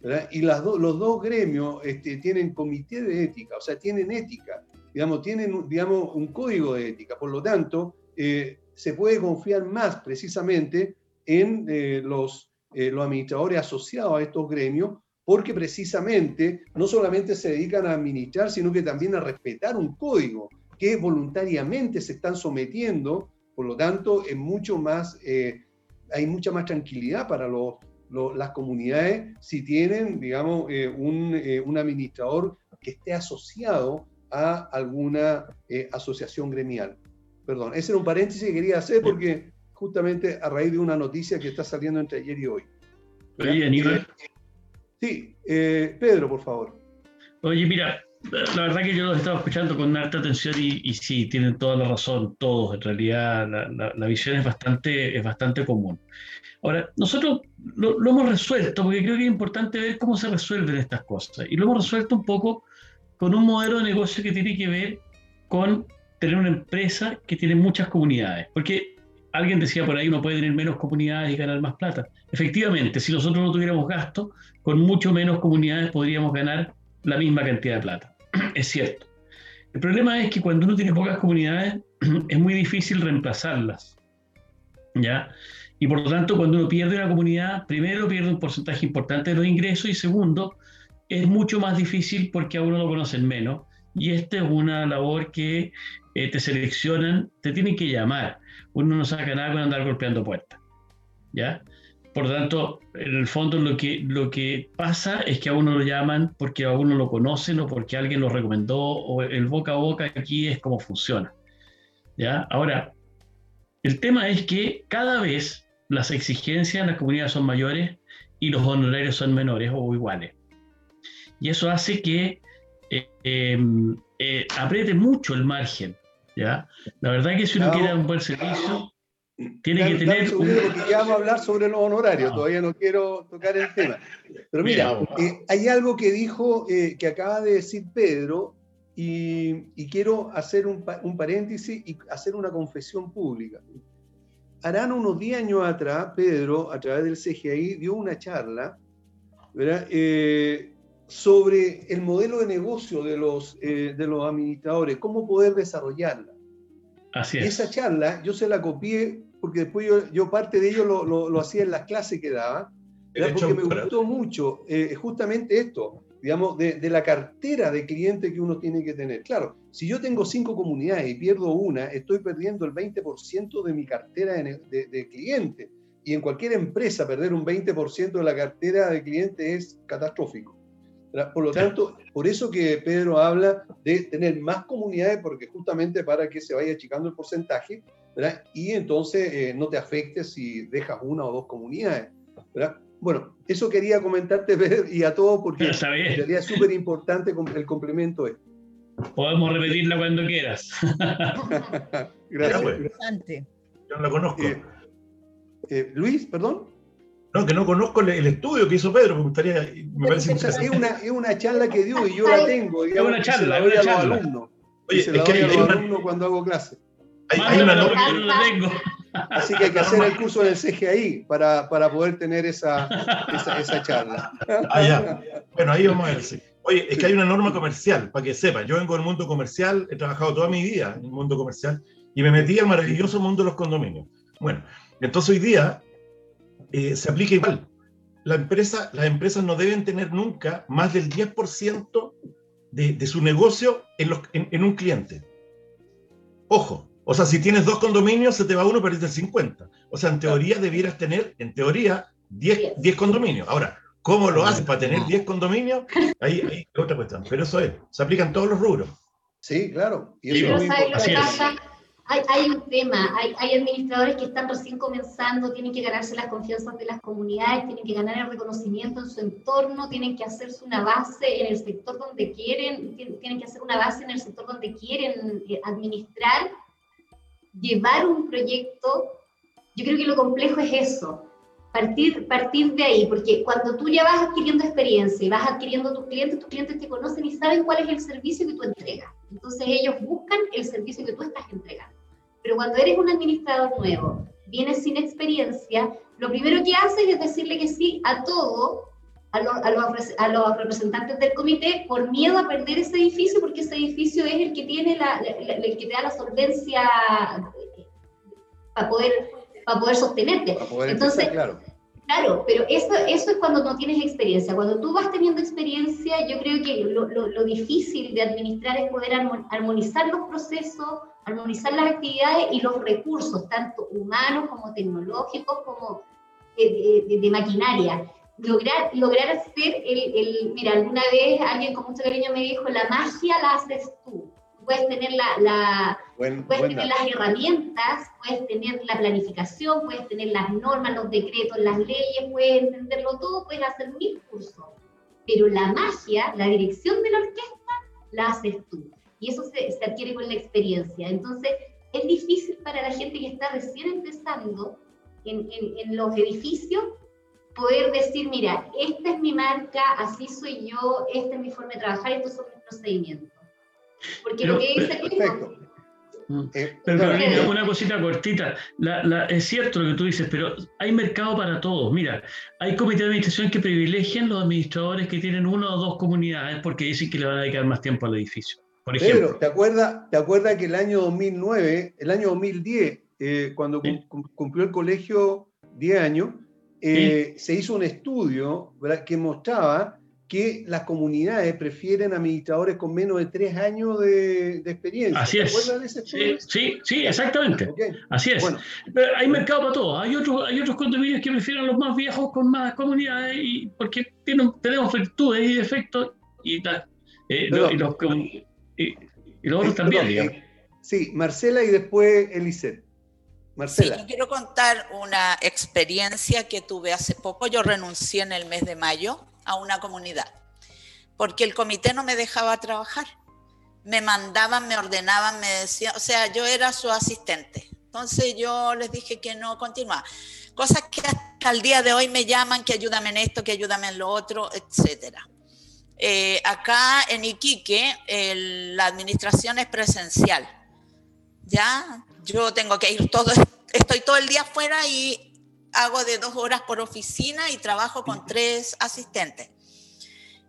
¿verdad? Y las los dos gremios este, tienen comité de ética, o sea, tienen ética, digamos, tienen digamos, un código de ética, por lo tanto, se puede confiar más precisamente en los eh, los administradores asociados a estos gremios, porque precisamente no solamente se dedican a administrar, sino que también a respetar un código que voluntariamente se están sometiendo, por lo tanto, es mucho más, eh, hay mucha más tranquilidad para los, las comunidades si tienen, digamos, eh, un, un, administrador que esté asociado a alguna eh, asociación gremial. Perdón, ese era un paréntesis que quería hacer porque justamente a raíz de una noticia que está saliendo entre ayer y hoy. Oye, Aníbal. Sí, eh, Pedro, por favor. Oye, mira, la verdad que yo los estaba escuchando con alta atención y, sí, tienen toda la razón, todos. En realidad, la, visión es bastante, es bastante común. Ahora, nosotros lo, hemos resuelto, porque creo que es importante ver cómo se resuelven estas cosas. Y lo hemos resuelto un poco con un modelo de negocio que tiene que ver con tener una empresa que tiene muchas comunidades. Porque alguien decía por ahí, uno puede tener menos comunidades y ganar más plata. Efectivamente, si nosotros no tuviéramos gasto, con mucho menos comunidades podríamos ganar la misma cantidad de plata. es cierto. El problema es que cuando uno tiene pocas comunidades, es muy difícil reemplazarlas. ¿Ya? Y por lo tanto, cuando uno pierde una comunidad, primero pierde un porcentaje importante de los ingresos y segundo, es mucho más difícil porque a uno lo conocen menos. Y esta es una labor que eh, te seleccionan, te tienen que llamar. Uno no saca nada con andar golpeando puertas. ¿Ya? Por lo tanto, en el fondo lo que, lo que pasa es que a uno lo llaman porque a uno lo conocen o porque alguien lo recomendó o el boca a boca aquí es como funciona. ¿Ya? Ahora, el tema es que cada vez las exigencias en las comunidades son mayores y los honorarios son menores o iguales. Y eso hace que eh, em, eh, apriete mucho el margen. ¿Ya? La verdad que si uno quiere un buen servicio, tiene que tener. Porque ya vamos a hablar sobre los honorarios, todavía no quiero tocar el tema. Pero mira, eh, hay algo que dijo, eh, que acaba de decir Pedro, y, quiero hacer un, paréntesis y hacer una confesión pública. Harán unos 10 años atrás, Pedro, a través del CGI, dio una charla eh, sobre el modelo de negocio de los, de los administradores, cómo poder desarrollarla. Así es. Esa charla yo se la copié porque después yo, yo parte de ello lo, lo, hacía en las clases que daba, porque me gustó mucho eh, justamente esto, digamos, de, de, la cartera de clientes que uno tiene que tener. Claro, si yo tengo cinco comunidades y pierdo una, estoy perdiendo el 20% de mi cartera de, de, de clientes. Y en cualquier empresa perder un 20% de la cartera de clientes es catastrófico. Por lo tanto, por eso que Pedro habla de tener más comunidades, porque justamente para que se vaya achicando el porcentaje, ¿verdad? y entonces eh, no te afecte si dejas una o dos comunidades. ¿verdad? Bueno, eso quería comentarte, Pedro, y a todos, porque sería súper importante el complemento este. Podemos repetirla cuando quieras. Gracias. Yo no la conozco. Eh, eh, Luis, perdón. No, que no conozco el, estudio que hizo Pedro, me gustaría. Me parece es, una, es una charla que dio y yo la tengo. es una charla, es una charla. Oye, es que hay, a los alumnos cuando hago clase. Hay, hay una norma. Yo no la tengo. Así que hay que hacer el curso del CGI para, para poder tener esa, esa, esa, charla. Ah, ya. Bueno, ahí vamos a ver. Sí. Oye, es que hay una norma comercial, para que sepan. Yo vengo del mundo comercial, he trabajado toda mi vida en el mundo comercial y me metí al maravilloso mundo de los condominios. Bueno, entonces hoy día eh, se aplica igual. La empresa, las empresas no deben tener nunca más del 10% de, de, su negocio en, los, en, un cliente. Ojo, o sea, si tienes dos condominios, se te va uno, perdiste el 50. O sea, en teoría debieras tener, en teoría, 10, 10 condominios. Ahora, ¿cómo lo haces para tener 10 condominios? Ahí, hay otra cuestión. Pero eso es, se aplican todos los rubros. Sí, claro. Y eso hay, un tema, hay, hay, administradores que están recién comenzando, tienen que ganarse las confianzas de las comunidades, tienen que ganar el reconocimiento en su entorno, tienen que hacerse una base en el sector donde quieren, tienen que hacer una base en el sector donde quieren eh, administrar, llevar un proyecto. Yo creo que lo complejo es eso, partir, partir de ahí, porque cuando tú ya vas adquiriendo experiencia y vas adquiriendo tus clientes, tus clientes te conocen y saben cuál es el servicio que tú entregas. Entonces ellos buscan el servicio que tú estás entregando. Pero cuando eres un administrador nuevo, vienes sin experiencia, lo primero que haces es decirle que sí a todo, a, a, los, a los, representantes del comité, por miedo a perder ese edificio, porque ese edificio es el que, tiene la, el que te da la solvencia para poder, para poder sostenerte. Entonces, claro. Claro, pero eso, eso es cuando no tienes experiencia. Cuando tú vas teniendo experiencia, yo creo que lo, lo, lo difícil de administrar es poder armonizar los procesos, armonizar las actividades y los recursos, tanto humanos como tecnológicos, como de, de, maquinaria. lograr, lograr hacer el, el, Mira, alguna vez alguien con mucho cariño me dijo, la magia la haces tú. Puedes tener, la, la puedes tener las herramientas, puedes tener la planificación, puedes tener las normas, los decretos, las leyes, puedes entenderlo todo, puedes hacer mil cursos. Pero la magia, la dirección de la orquesta, la haces tú. Y eso se, se adquiere con la experiencia. Entonces, es difícil para la gente que está recién empezando en, en, en los edificios poder decir, mira, esta es mi marca, así soy yo, esta es mi forma de trabajar, estos son mis procedimientos. Porque lo que dice perfecto. Mm. Eh, pero una cosita cortita. es cierto lo que tú dices, pero hay mercado para todos. Mira, hay comités de administración que privilegian los administradores que tienen una o dos comunidades porque dicen que le van a dedicar más tiempo al edificio. Por ejemplo. Pedro, ¿te acuerdas, ¿te acuerdas que el año 2009, el año 2010, eh, cuando cumplió el colegio 10 años, eh, se hizo un estudio que mostraba que las comunidades prefieren administradores con menos de tres años de, experiencia. Así es. De ese estudio? Sí, sí, exactamente. Así es. Pero hay mercado para todo. Hay otros, hay otros condominios que prefieren a los más viejos con más comunidades y porque tienen, tenemos virtudes y defectos y, eh, y, los, y, los otros también, digamos. Eh, sí, Marcela y después Elisette. Marcela. Sí, yo quiero contar una experiencia que tuve hace poco. Yo renuncié en el mes de mayo a una comunidad porque el comité no me dejaba trabajar. Me mandaban, me ordenaban, me decían, o sea, yo era su asistente. Entonces yo les dije que no continuaba. Cosas que hasta el día de hoy me llaman, que ayúdame en esto, que ayúdame en lo otro, etcétera. Eh, acá en Iquique la administración es presencial. ¿Ya? Yo tengo que ir todo, estoy todo el día afuera y hago de dos horas por oficina y trabajo con tres asistentes.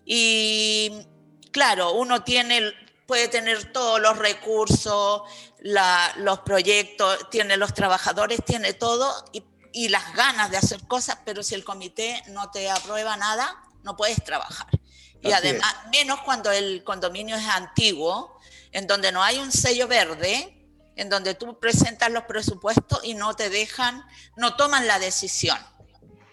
Y claro, uno tiene, puede tener todos los recursos, los proyectos, tiene los trabajadores, tiene todo y, y, las ganas de hacer cosas, pero si el comité no te aprueba nada, no puedes trabajar. Y además, menos cuando el condominio es antiguo, en donde no hay un sello verde, en donde tú presentas los presupuestos y no te dejan, no toman la decisión.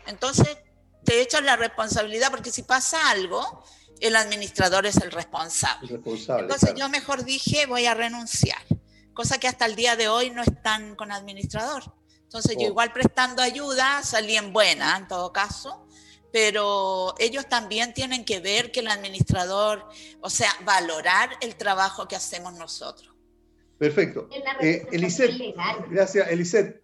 Entonces, te echan la responsabilidad porque si pasa algo, el administrador es el responsable. Entonces yo mejor dije, voy a renunciar, cosa que hasta el día de hoy no están con administrador. Entonces yo oh. igual prestando ayuda salí en buena en todo caso, pero ellos también tienen que ver que el administrador, o sea, valorar el trabajo que hacemos nosotros. Perfecto. Eh, Elisette, gracias, Elisette.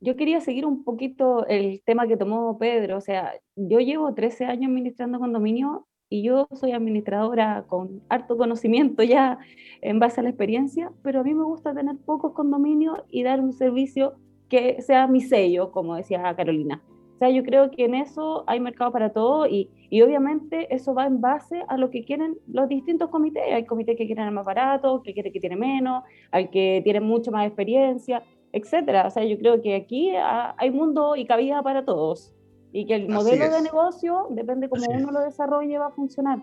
Yo quería seguir un poquito el tema que tomó Pedro. O sea, yo llevo 13 años administrando condominio y yo soy administradora con harto conocimiento ya en base a la experiencia, pero a mí me gusta tener pocos condominios y dar un servicio que sea mi sello, como decía Carolina sea, yo creo que en eso hay mercado para todo y, y, obviamente eso va en base a lo que quieren los distintos comités. Hay comités que quieren el más barato, que quieren que tiene menos, hay que tiene mucho más experiencia, etcétera. O sea, yo creo que aquí hay mundo y cabida para todos y que el modelo de negocio, depende cómo uno lo desarrolle, va a funcionar.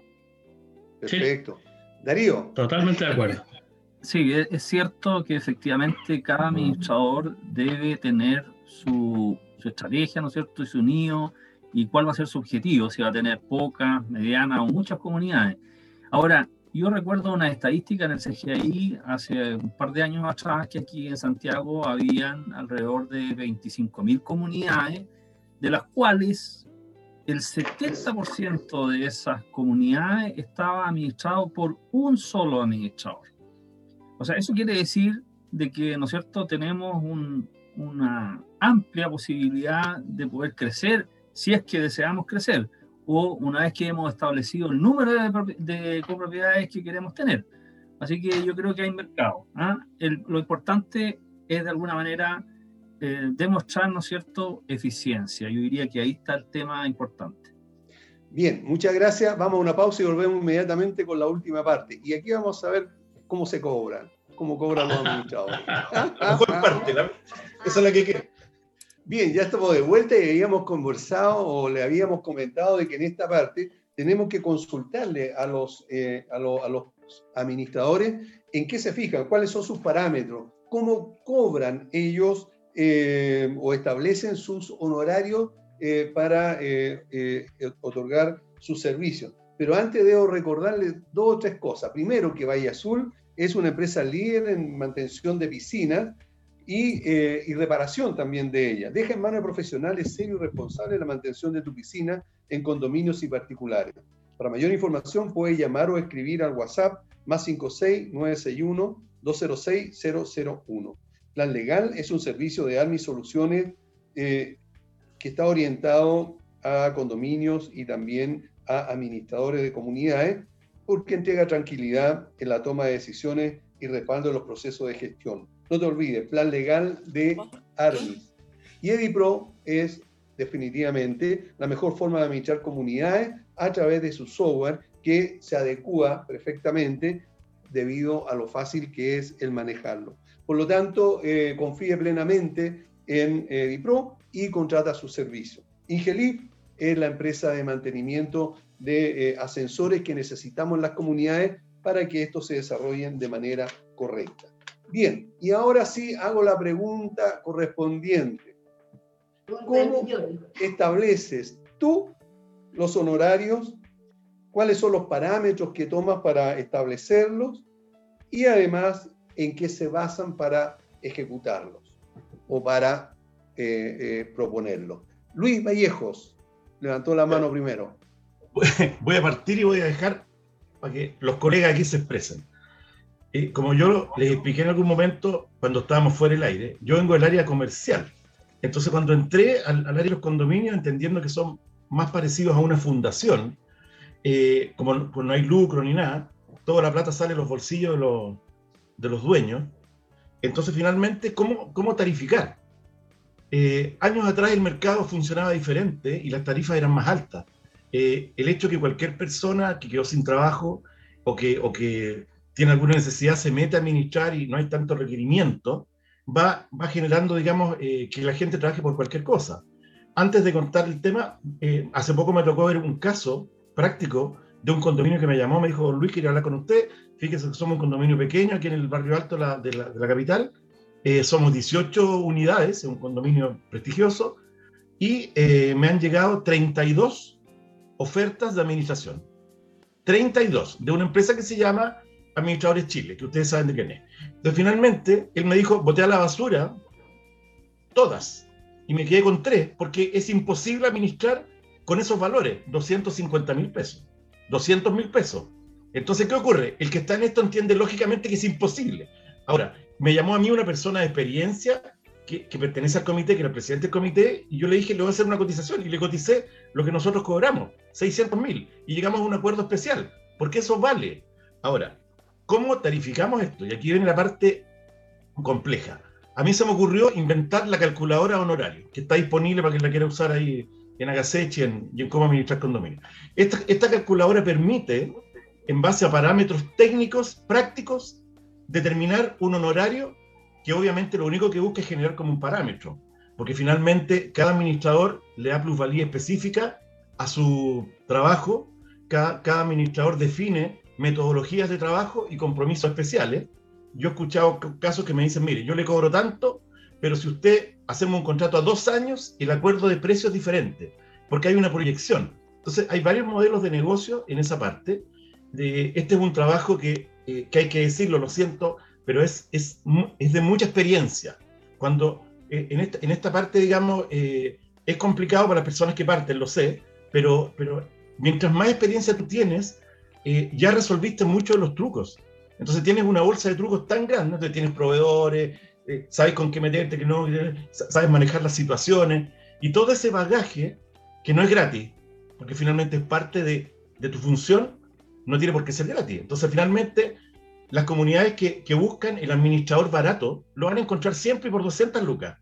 Perfecto. Darío. Totalmente de acuerdo. Sí, es cierto que efectivamente cada administrador debe tener su su estrategia, ¿no es cierto?, y su nido, y cuál va a ser su objetivo, si va a tener pocas, medianas o muchas comunidades. Ahora, yo recuerdo una estadística en el CGI hace un par de años atrás que aquí en Santiago habían alrededor de 25.000 comunidades, de las cuales el 70% de esas comunidades estaba administrado por un solo administrador. O sea, eso quiere decir de que, ¿no es cierto?, tenemos un, una amplia posibilidad de poder crecer si es que deseamos crecer o una vez que hemos establecido el número de, copropiedades que queremos tener. Así que yo creo que hay mercado. ¿ah? lo importante es de alguna manera eh, demostrar, ¿no es cierto?, eficiencia. Yo diría que ahí está el tema importante. Bien, muchas gracias. Vamos a una pausa y volvemos inmediatamente con la última parte. Y aquí vamos a ver cómo se cobran, cómo cobran los administradores. mejor parte, esa es la que quiero. Bien, ya estamos de vuelta y habíamos conversado o le habíamos comentado de que en esta parte tenemos que consultarle a los, eh, a, los administradores en qué se fijan, cuáles son sus parámetros, cómo cobran ellos eh, o establecen sus honorarios eh, para otorgar sus servicios. Pero antes debo recordarles dos o tres cosas. Primero, que Valle Azul es una empresa líder en mantención de piscinas y, reparación también de ellas. Deja en manos de profesionales serios y responsables la mantención de tu piscina en condominios y particulares. Para mayor información puede llamar o escribir al WhatsApp más 56 961 206 001. Plan Legal es un servicio de ARMI Soluciones eh, que está orientado a condominios y también a administradores de comunidades porque entrega tranquilidad en la toma de decisiones y respaldo de los procesos de gestión. No te olvides, plan legal de ARMIS. Y EDIPRO es definitivamente la mejor forma de administrar comunidades a través de su software que se adecua perfectamente debido a lo fácil que es el manejarlo. Por lo tanto, eh, confíe plenamente en EDIPRO y contrata su servicio. Ingelif es la empresa de mantenimiento de eh, ascensores que necesitamos en las comunidades para que estos se desarrollen de manera correcta. Bien, y ahora sí hago la pregunta correspondiente. ¿Cómo estableces tú los honorarios? ¿Cuáles son los parámetros que tomas para establecerlos? Y además, ¿en qué se basan para ejecutarlos o para eh, eh, proponerlos? Luis Vallejos levantó la mano primero. Voy a partir y voy a dejar para que los colegas aquí se expresen. Eh, como yo les expliqué en algún momento cuando estábamos fuera del aire, yo vengo del área comercial. Entonces cuando entré al, área de los condominios, entendiendo que son más parecidos a una fundación, eh, como pues no hay lucro ni nada, toda la plata sale de los bolsillos de los, de los dueños. Entonces finalmente, ¿cómo, cómo tarificar? Eh, años atrás el mercado funcionaba diferente y las tarifas eran más altas. el hecho que cualquier persona que quedó sin trabajo o que, o que tiene alguna necesidad, se mete a administrar y no hay tanto requerimiento, va, va generando, digamos, eh, que la gente trabaje por cualquier cosa. Antes de contar el tema, eh, hace poco me tocó ver un caso práctico de un condominio que me llamó, me dijo, Luis, quería hablar con usted, fíjese que somos un condominio pequeño aquí en el barrio alto de la, de la, capital, eh, somos 18 unidades, es un condominio prestigioso, y me han llegado 32 ofertas de administración. 32, de una empresa que se llama Administradores Chile, que ustedes saben de quién es. Entonces, finalmente, él me dijo, boté a la basura todas. Y me quedé con tres, porque es imposible administrar con esos valores, 250 mil pesos, 200 mil pesos. Entonces, ¿qué ocurre? El que está en esto entiende lógicamente que es imposible. Ahora, me llamó a mí una persona de experiencia que, pertenece al comité, que era el presidente del comité, y yo le dije, le voy a hacer una cotización, y le coticé lo que nosotros cobramos, 600 mil, y llegamos a un acuerdo especial, porque eso vale. Ahora, ¿Cómo tarificamos esto? Y aquí viene la parte compleja. A mí se me ocurrió inventar la calculadora honorario, que está disponible para quien la quiera usar ahí en Agasechi y en, cómo administrar condominio. Esta, calculadora permite, en base a parámetros técnicos, prácticos, determinar un honorario que obviamente lo único que busca es generar como un parámetro, porque finalmente cada administrador le da plusvalía específica a su trabajo, cada administrador define metodologías de trabajo y compromisos especiales. Yo he escuchado casos que me dicen, mire, yo le cobro tanto, pero si usted hacemos un contrato a dos años, el acuerdo de precio es diferente, porque hay una proyección. Entonces, hay varios modelos de negocio en esa parte. De, este es un trabajo que, eh, que hay que decirlo, lo siento, pero es, es, es de mucha experiencia. Cuando eh, en, esta, en, esta, parte, digamos, eh, es complicado para las personas que parten, lo sé, pero, pero mientras más experiencia tú tienes, eh, ya resolviste muchos de los trucos. Entonces tienes una bolsa de trucos tan grande, entonces tienes proveedores, eh, sabes con qué meterte, que no, sabes manejar las situaciones y todo ese bagaje que no es gratis, porque finalmente es parte de, de tu función, no tiene por qué ser gratis. Entonces finalmente las comunidades que, que, buscan el administrador barato lo van a encontrar siempre por 200 lucas,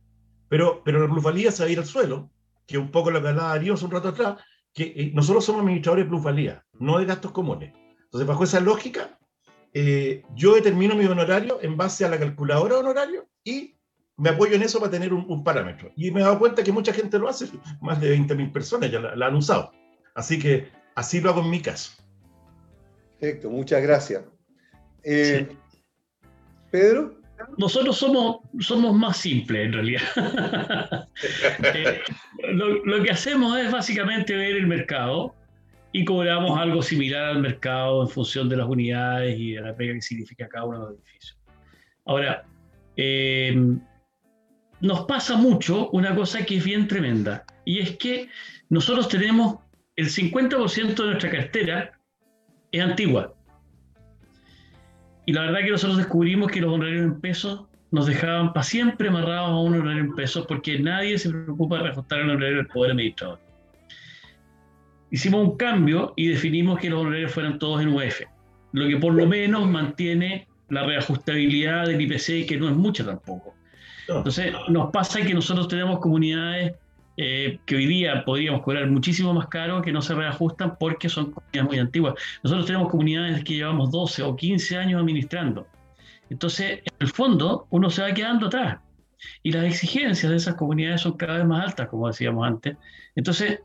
pero, pero la plusvalía se va a ir al suelo, que un poco lo que hablaba Darío un rato atrás, que eh, nosotros somos administradores de plusvalía, no de gastos comunes. Entonces, bajo esa lógica, eh, yo determino mi honorario en base a la calculadora de honorario y me apoyo en eso para tener un, parámetro. Y me he dado cuenta que mucha gente lo hace, más de 20.000 personas ya la, han usado. Así que así lo hago en mi caso. Perfecto, muchas gracias. Eh, Pedro. Nosotros somos, somos más simples en realidad. Eh, lo, que hacemos es básicamente ver el mercado y cobramos algo similar al mercado en función de las unidades y de la pega que significa cada uno de los edificios. Ahora, eh, nos pasa mucho una cosa que es bien tremenda, y es que nosotros tenemos el 50% de nuestra cartera es antigua. Y la verdad que nosotros descubrimos que los honorarios en pesos nos dejaban para siempre amarrados a un honorario en pesos porque nadie se preocupa de reajustar el honorario del poder administrador. Hicimos un cambio y definimos que los honorarios fueran todos en UF, lo que por lo menos mantiene la reajustabilidad del IPC, que no es mucha tampoco. Entonces, nos pasa que nosotros tenemos comunidades eh, que hoy día podríamos cobrar muchísimo más caro, que no se reajustan porque son comunidades muy antiguas. Nosotros tenemos comunidades que llevamos 12 o 15 años administrando. Entonces, en el fondo, uno se va quedando atrás. Y las exigencias de esas comunidades son cada vez más altas, como decíamos antes. Entonces,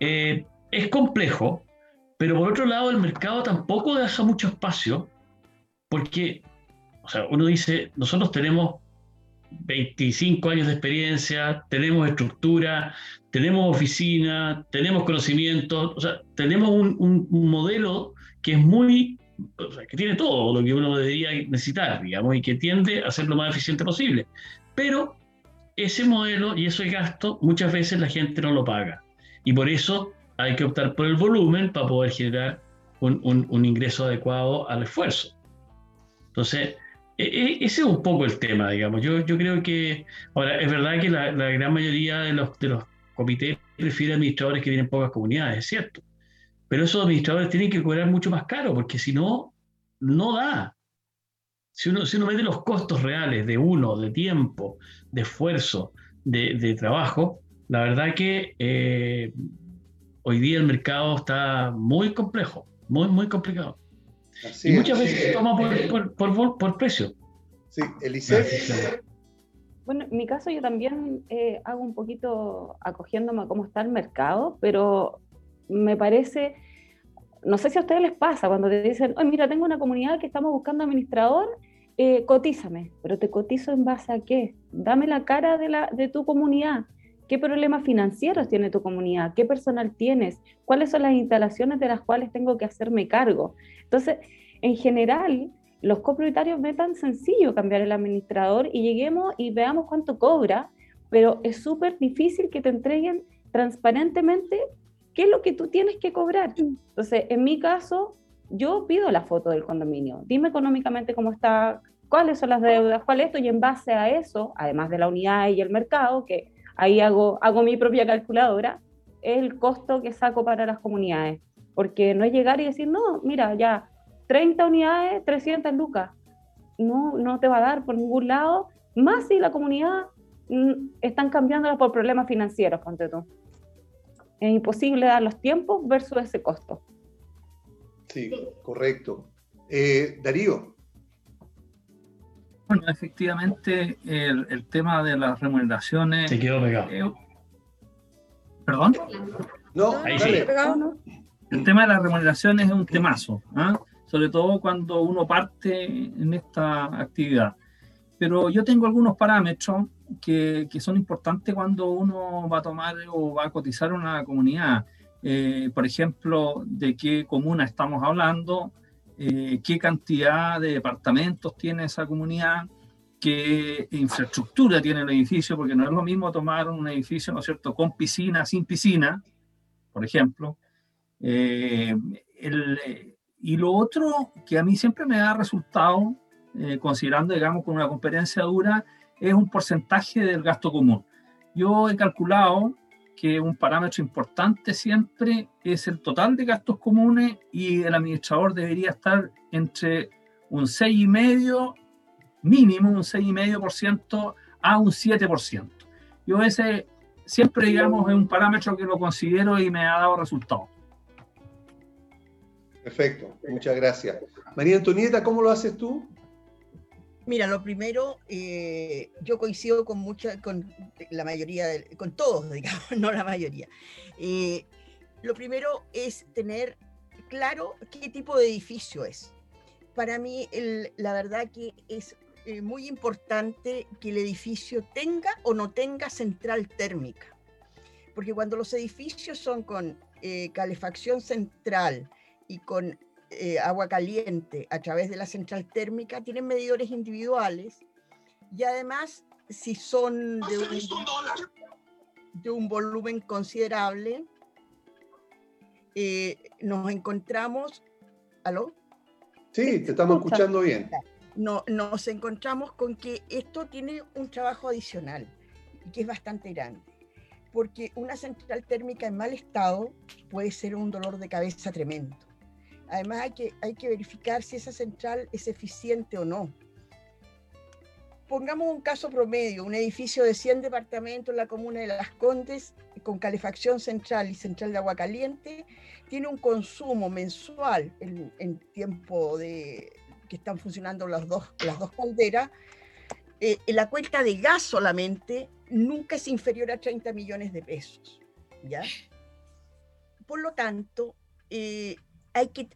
eh, es complejo, pero por otro lado, el mercado tampoco deja mucho espacio, porque, o sea, uno dice, nosotros tenemos 25 años de experiencia, tenemos estructura, tenemos oficina, tenemos conocimiento, o sea, tenemos un, modelo que es muy, o sea, que tiene todo lo que uno debería necesitar, digamos, y que tiende a ser lo más eficiente posible. Pero ese modelo y ese gasto muchas veces la gente no lo paga. Y por eso hay que optar por el volumen para poder generar un, un ingreso adecuado al esfuerzo. Entonces, ese es un poco el tema, digamos. Yo, yo creo que, ahora, es verdad que la, gran mayoría de los, de los comités prefieren administradores que tienen pocas comunidades, es cierto. Pero esos administradores tienen que cobrar mucho más caro, porque si no, no da. Si uno, si uno mete los costos reales de uno, de tiempo, de esfuerzo, de, de trabajo, la verdad que eh, hoy día el mercado está muy complejo, muy, muy complicado y muchas veces se toma por, precio. Sí, Eliseo. Bueno, en mi caso yo también eh, hago un poquito acogiéndome a cómo está el mercado, pero me parece, no sé si a ustedes les pasa cuando te dicen, oye, mira, tengo una comunidad que estamos buscando administrador, eh, cotízame, pero te cotizo en base a qué? Dame la cara de, la, de tu comunidad. ¿Qué problemas financieros tiene tu comunidad? ¿Qué personal tienes? ¿Cuáles son las instalaciones de las cuales tengo que hacerme cargo? Entonces, en general, los copropietarios ven tan sencillo cambiar el administrador y lleguemos y veamos cuánto cobra, pero es súper difícil que te entreguen transparentemente qué es lo que tú tienes que cobrar. Entonces, en mi caso, yo pido la foto del condominio. Dime económicamente cómo está, cuáles son las deudas, cuál es esto, y en base a eso, además de la unidad y el mercado, que ahí hago, hago mi propia calculadora, el costo que saco para las comunidades. Porque no es llegar y decir, no, mira, ya 30 unidades, 300 lucas. No, no te va a dar por ningún lado, más si la comunidad mm, están cambiándola por problemas financieros, ponte tú. Es imposible dar los tiempos versus ese costo. Sí, correcto. Eh, Darío. Bueno, efectivamente, el, tema de las remuneraciones. Se quedó pegado. Eh, ¿Perdón? No, ahí sí. El tema de las remuneraciones es un temazo, ¿ah? sobre todo cuando uno parte en esta actividad. Pero yo tengo algunos parámetros que, que son importantes cuando uno va a tomar o va a cotizar una comunidad. Eh, por ejemplo, de qué comuna estamos hablando, eh, qué cantidad de departamentos tiene esa comunidad, qué infraestructura tiene el edificio, porque no es lo mismo tomar un edificio, ¿no es cierto?, con piscina, sin piscina, por ejemplo. Eh, y lo otro que a mí siempre me da resultado, eh, considerando, digamos, con una competencia dura, es un porcentaje del gasto común. Yo he calculado que un parámetro importante siempre es el total de gastos comunes y el administrador debería estar entre un 6,5 mínimo, un 6,5% a un 7%. Yo ese siempre, digamos, es un parámetro que lo considero y me ha dado resultados. Perfecto, muchas gracias. María Antonieta, ¿cómo lo haces tú? Mira, lo primero, eh, yo coincido con mucha, con la mayoría, con todos, digamos, no la mayoría. Eh, lo primero es tener claro qué tipo de edificio es. Para mí, la verdad que es eh, muy importante que el edificio tenga o no tenga central térmica. Porque cuando los edificios son con calefacción central y con eh, agua caliente a través de la central térmica, tienen medidores individuales y además si son de un, de un volumen considerable, nos encontramos... ¿Aló? Sí, te estamos escuchando bien no, nos encontramos con que esto tiene un trabajo adicional y que es bastante grande, porque una central térmica en mal estado puede ser un dolor de cabeza tremendo. Además hay que, hay que verificar si esa central es eficiente o no. Pongamos un caso promedio, un edificio de 100 departamentos en la comuna de Las Condes con calefacción central y central de agua caliente, tiene un consumo mensual en tiempo de, que están funcionando las dos, las dos calderas, eh, la cuenta de gas solamente nunca es inferior a 30 millones de pesos. ¿ya? Por lo tanto, eh, hay que,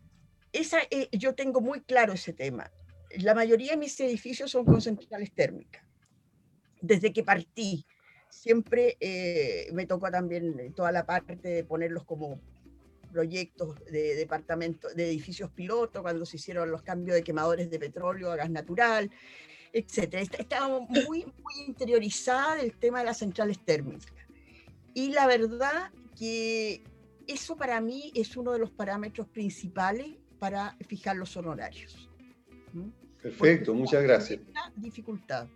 esa, eh, yo tengo muy claro ese tema. La mayoría de mis edificios son con centrales térmicas. Desde que partí, siempre me tocó también toda la parte de ponerlos como proyectos de departamentos, de edificios piloto, cuando se hicieron los cambios de quemadores de petróleo a gas natural, etcétera. Estaba muy, muy interiorizada del tema de las centrales térmicas. Y la verdad que eso para mí es uno de los parámetros principales para fijar los honorarios. Perfecto, muchas gracias. Dificultad.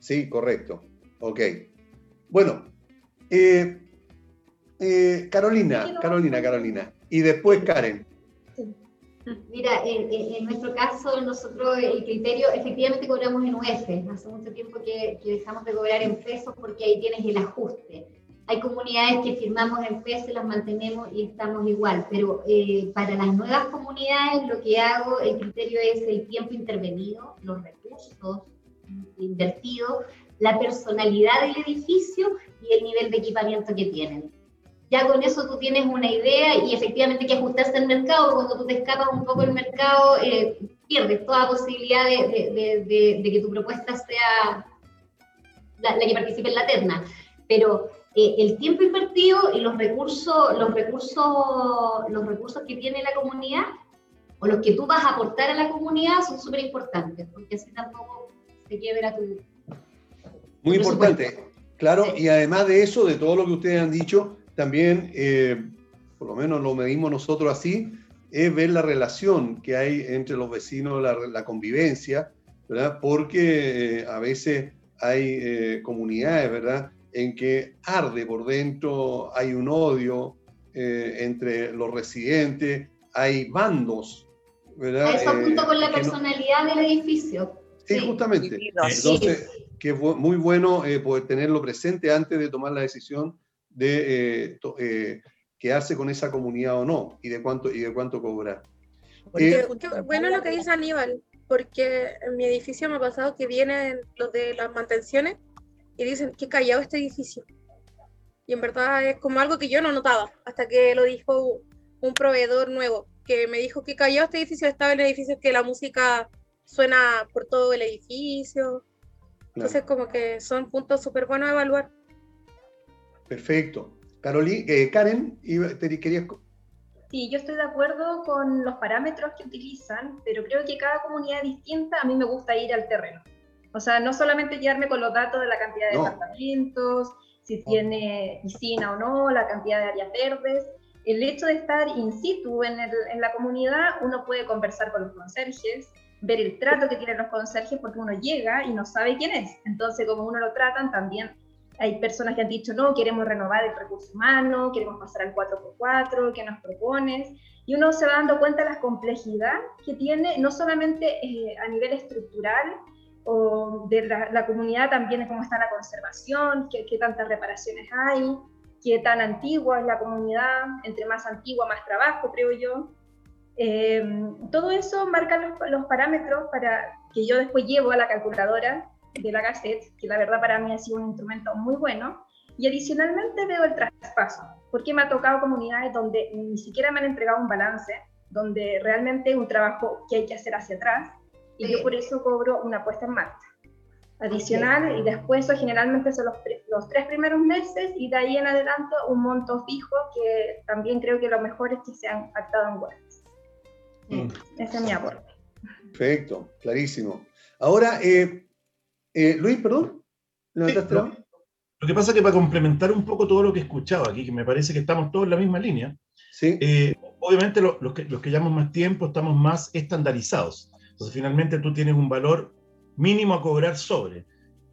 Sí, correcto. Ok. Bueno, eh, eh, Carolina, Carolina, Carolina. Y después Karen. Mira, en, nuestro caso, nosotros el criterio, efectivamente cobramos en UF. Hace mucho tiempo que, dejamos de cobrar en pesos porque ahí tienes el ajuste. Hay comunidades que firmamos en pesos, las mantenemos y estamos igual, pero eh, para las nuevas comunidades lo que hago, el criterio es el tiempo intervenido, los recursos invertidos, la personalidad del edificio y el nivel de equipamiento que tienen ya con eso tú tienes una idea y efectivamente que ajustarse al mercado, cuando tú te escapas un poco del mercado, eh, pierdes toda posibilidad de, de, que tu propuesta sea la, que participe en la terna. Pero eh, el tiempo invertido y los recursos, los, recursos, los recursos que tiene la comunidad o los que tú vas a aportar a la comunidad son súper importantes, porque así tampoco se quiebra tu... Muy importante, claro, y además de eso, de todo lo que ustedes han dicho, también, eh, por lo menos lo medimos nosotros así, es ver la relación que hay entre los vecinos, la, convivencia, ¿verdad? Porque eh, a veces hay eh, comunidades, ¿verdad? En que arde por dentro, hay un odio entre los residentes, hay bandos, ¿verdad? Eso junto con la personalidad del edificio. Sí, justamente. Entonces, que es muy bueno poder tenerlo presente antes de tomar la decisión de eh, eh, quedarse con esa comunidad o no y de cuánto, y de cuánto cobrar. Eh, bueno lo que dice Aníbal, porque en mi edificio me ha pasado que vienen los de las mantenciones y dicen que callado este edificio. Y en verdad es como algo que yo no notaba, hasta que lo dijo un proveedor nuevo, que me dijo que callado este edificio estaba en el edificio que la música suena por todo el edificio. Entonces como que son puntos súper buenos a evaluar. Perfecto. Carolina, eh, Karen, te querías... Sí, yo estoy de acuerdo con los parámetros que utilizan, pero creo que cada comunidad es distinta. A mí me gusta ir al terreno. O sea, no solamente quedarme con los datos de la cantidad de departamentos, si tiene piscina o no, la cantidad de áreas verdes. El hecho de estar in situ en, en la comunidad, uno puede conversar con los conserjes, ver el trato que tienen los conserjes, porque uno llega y no sabe quién es. Entonces, como uno lo tratan, también hay personas que han dicho, no, queremos renovar el recurso humano, queremos pasar al 4x4, ¿qué nos propones? Y uno se va dando cuenta de la complejidad que tiene, no solamente eh, a nivel estructural, o de la, comunidad también cómo está la conservación, qué, qué, tantas reparaciones hay, qué tan antigua es la comunidad, entre más antigua, más trabajo, creo yo. Eh, todo eso marca los, los parámetros para que yo después llevo a la calculadora de la Gazette, que la verdad para mí ha sido un instrumento muy bueno. Y adicionalmente veo el traspaso, porque me ha tocado comunidades donde ni siquiera me han entregado un balance, donde realmente es un trabajo que hay que hacer hacia atrás. Y yo por eso cobro una puesta en marcha adicional y después eso generalmente son los, los, tres primeros meses y de ahí en adelante un monto fijo que también creo que lo mejor es que sean actado en web. Mm. Ese es mi aporte. Perfecto, clarísimo. Ahora, eh, eh, Luis, perdón. lo, que pasa es que para complementar un poco todo lo que he escuchado aquí, que me parece que estamos todos en la misma línea, ¿Sí? Eh, obviamente los, que, los que llevamos más tiempo estamos más estandarizados. Entonces, finalmente tú tienes un valor mínimo a cobrar sobre.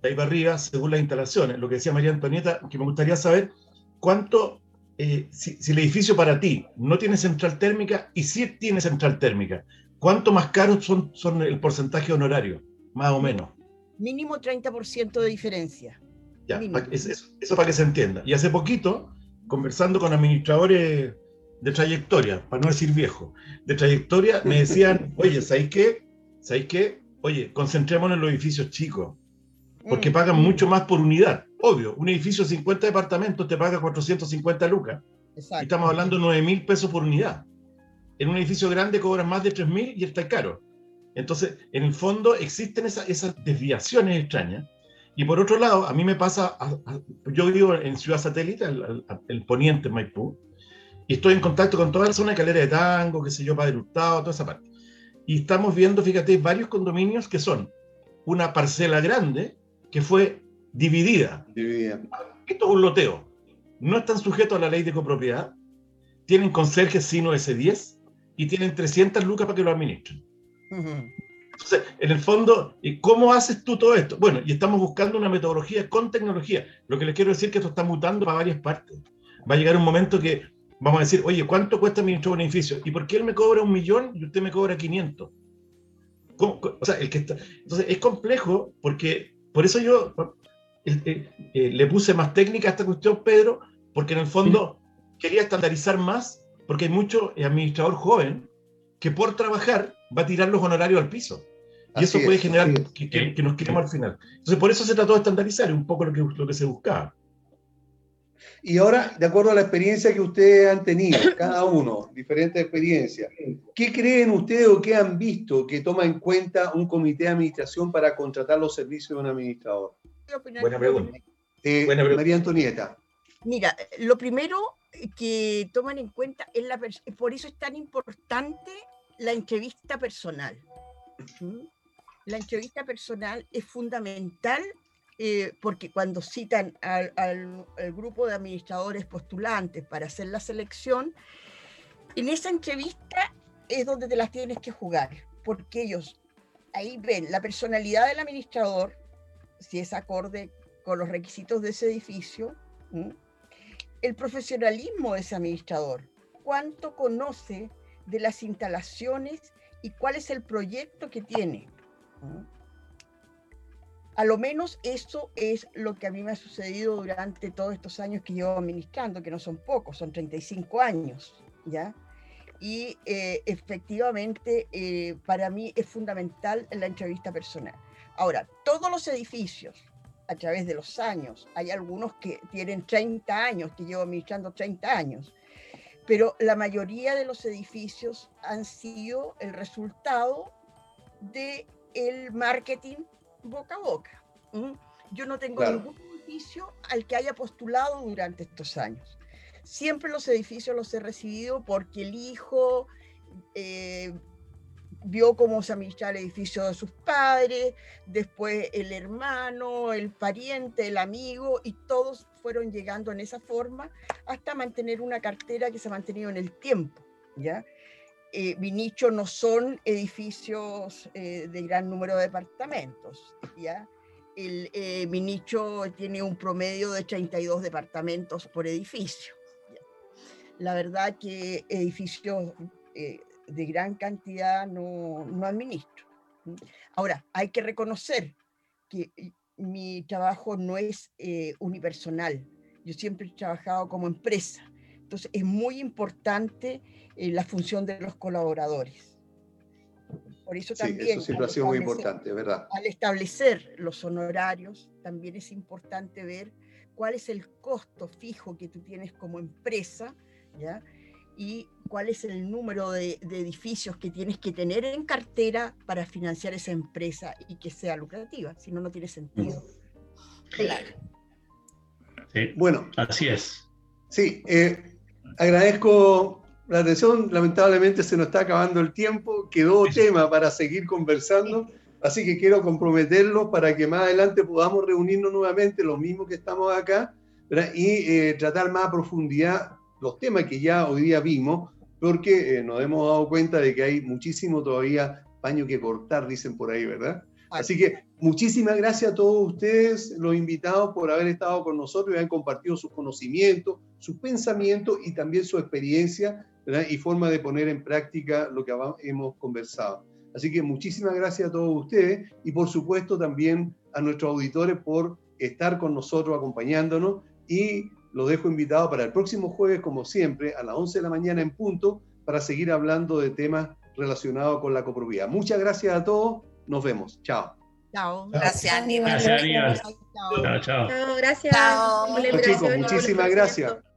De ahí para arriba, según las instalaciones. Lo que decía María Antonieta, que me gustaría saber cuánto, eh, si, el edificio para ti no tiene central térmica y si tiene central térmica, ¿cuánto más caro son, son el porcentaje honorario? Más o menos. Mínimo 30% de diferencia. Ya, eso, eso para que se entienda. Y hace poquito, conversando con administradores de trayectoria, para no decir viejo, de trayectoria, me decían, oye, ¿sabéis qué? ¿Sabéis qué? Oye, concentrémonos en los edificios chicos, porque mm. pagan mucho más por unidad. Obvio, un edificio de 50 departamentos te paga 450 lucas. Y estamos hablando de 9 mil pesos por unidad. En un edificio grande cobran más de 3 mil y está caro. Entonces, en el fondo existen esas desviaciones extrañas. Y por otro lado, a mí me pasa, yo vivo en Ciudad Satélite, el, el, poniente Maipú, y estoy en contacto con toda la zona de Calera de Tango, qué sé yo, Padre Hurtado, toda esa parte. Y estamos viendo, fíjate, varios condominios que son una parcela grande que fue dividida. dividida. Esto es un loteo. No están sujetos a la ley de copropiedad. Tienen conserje sino S10 y tienen 300 lucas para que lo administren. Entonces, en el fondo, ¿cómo haces tú todo esto? Bueno, y estamos buscando una metodología con tecnología. Lo que les quiero decir es que esto está mutando para varias partes. Va a llegar un momento que vamos a decir, oye, ¿cuánto cuesta administrar un edificio? ¿Y por qué él me cobra un millón y usted me cobra 500? O sea, el que está... Entonces, es complejo porque, por eso yo eh, eh, le puse más técnica a esta cuestión, Pedro, porque en el fondo quería estandarizar más, porque hay mucho administrador joven que por trabajar va a tirar los honorarios al piso. Y eso puede generar que, nos quedemos al final. Entonces, por eso se trató de estandarizar, un poco lo que, lo que se buscaba. Y ahora, de acuerdo a la experiencia que ustedes han tenido, cada uno, diferentes experiencias, ¿qué creen ustedes o qué han visto que toma en cuenta un comité de administración para contratar los servicios de un administrador? Buena pregunta. Eh, María Antonieta. Mira, lo primero que toman en cuenta es la por eso es tan importante la entrevista personal. ¿Mm? La entrevista personal es fundamental eh, porque cuando citan al, grupo de administradores postulantes para hacer la selección, en esa entrevista es donde te las tienes que jugar, porque ellos ahí ven la personalidad del administrador, si es acorde con los requisitos de ese edificio, el profesionalismo de ese administrador, cuánto conoce de las instalaciones y cuál es el proyecto que tiene. A lo menos eso es lo que a mí me ha sucedido durante todos estos años que llevo administrando, que no son pocos, son 35 años, ¿ya? Y eh, efectivamente, eh, para mí es fundamental la entrevista personal. Ahora, todos los edificios, a través de los años, hay algunos que tienen 30 años, que llevo administrando 30 años, pero la mayoría de los edificios han sido el resultado del el marketing boca a boca. Yo no tengo ningún edificio al que haya postulado durante estos años. Siempre los edificios los he recibido porque el hijo eh, vio cómo se administraba el edificio de sus padres, después el hermano, el pariente, el amigo, y todos fueron llegando en esa forma hasta mantener una cartera que se ha mantenido en el tiempo. ¿ya? Eh, mi nicho no son edificios eh, de gran número de departamentos. ¿ya? El, eh, tiene un promedio de 32 departamentos por edificio. La verdad que edificios eh, de gran cantidad no, no administro. Ahora, hay que reconocer que mi trabajo no es unipersonal. Yo siempre he trabajado como empresa. Entonces, es muy importante eh, la función de los colaboradores. Por eso también... eso siempre ha sido muy importante, ¿verdad? Al establecer los honorarios, también es importante ver cuál es el costo fijo que tú tienes como empresa, ¿ya? y cuál es el número de, edificios que tienes que tener en cartera para financiar esa empresa y que sea lucrativa, si no, no tiene sentido. Claro. Bueno, así es. Sí, eh, agradezco la atención. Lamentablemente se nos está acabando el tiempo. Quedó tema para seguir conversando. Así que quiero comprometerlo para que más adelante podamos reunirnos nuevamente, los mismos que estamos acá, y eh, tratar más a profundidad los temas que ya hoy día vimos, porque eh, nos hemos dado cuenta de que hay muchísimo todavía paño que cortar, dicen por ahí, ¿verdad? Así que muchísimas gracias a todos ustedes, los invitados, por haber estado con nosotros y haber compartido sus conocimientos, sus pensamientos y también su experiencia y forma de poner en práctica lo que hemos conversado. Así que muchísimas gracias a todos ustedes y por supuesto también a nuestros auditores por estar con nosotros acompañándonos y los dejo invitados para el próximo jueves, como siempre, a las 11 de la mañana en punto, para seguir hablando de temas relacionados con la copropiedad. Muchas gracias a todos. Nos vemos. Chao. Chao. Gracias, Aníbal. Gracias, Aníbal. Chao, chao. Chao, gracias. Chao. Chicos, muchísimas gracias.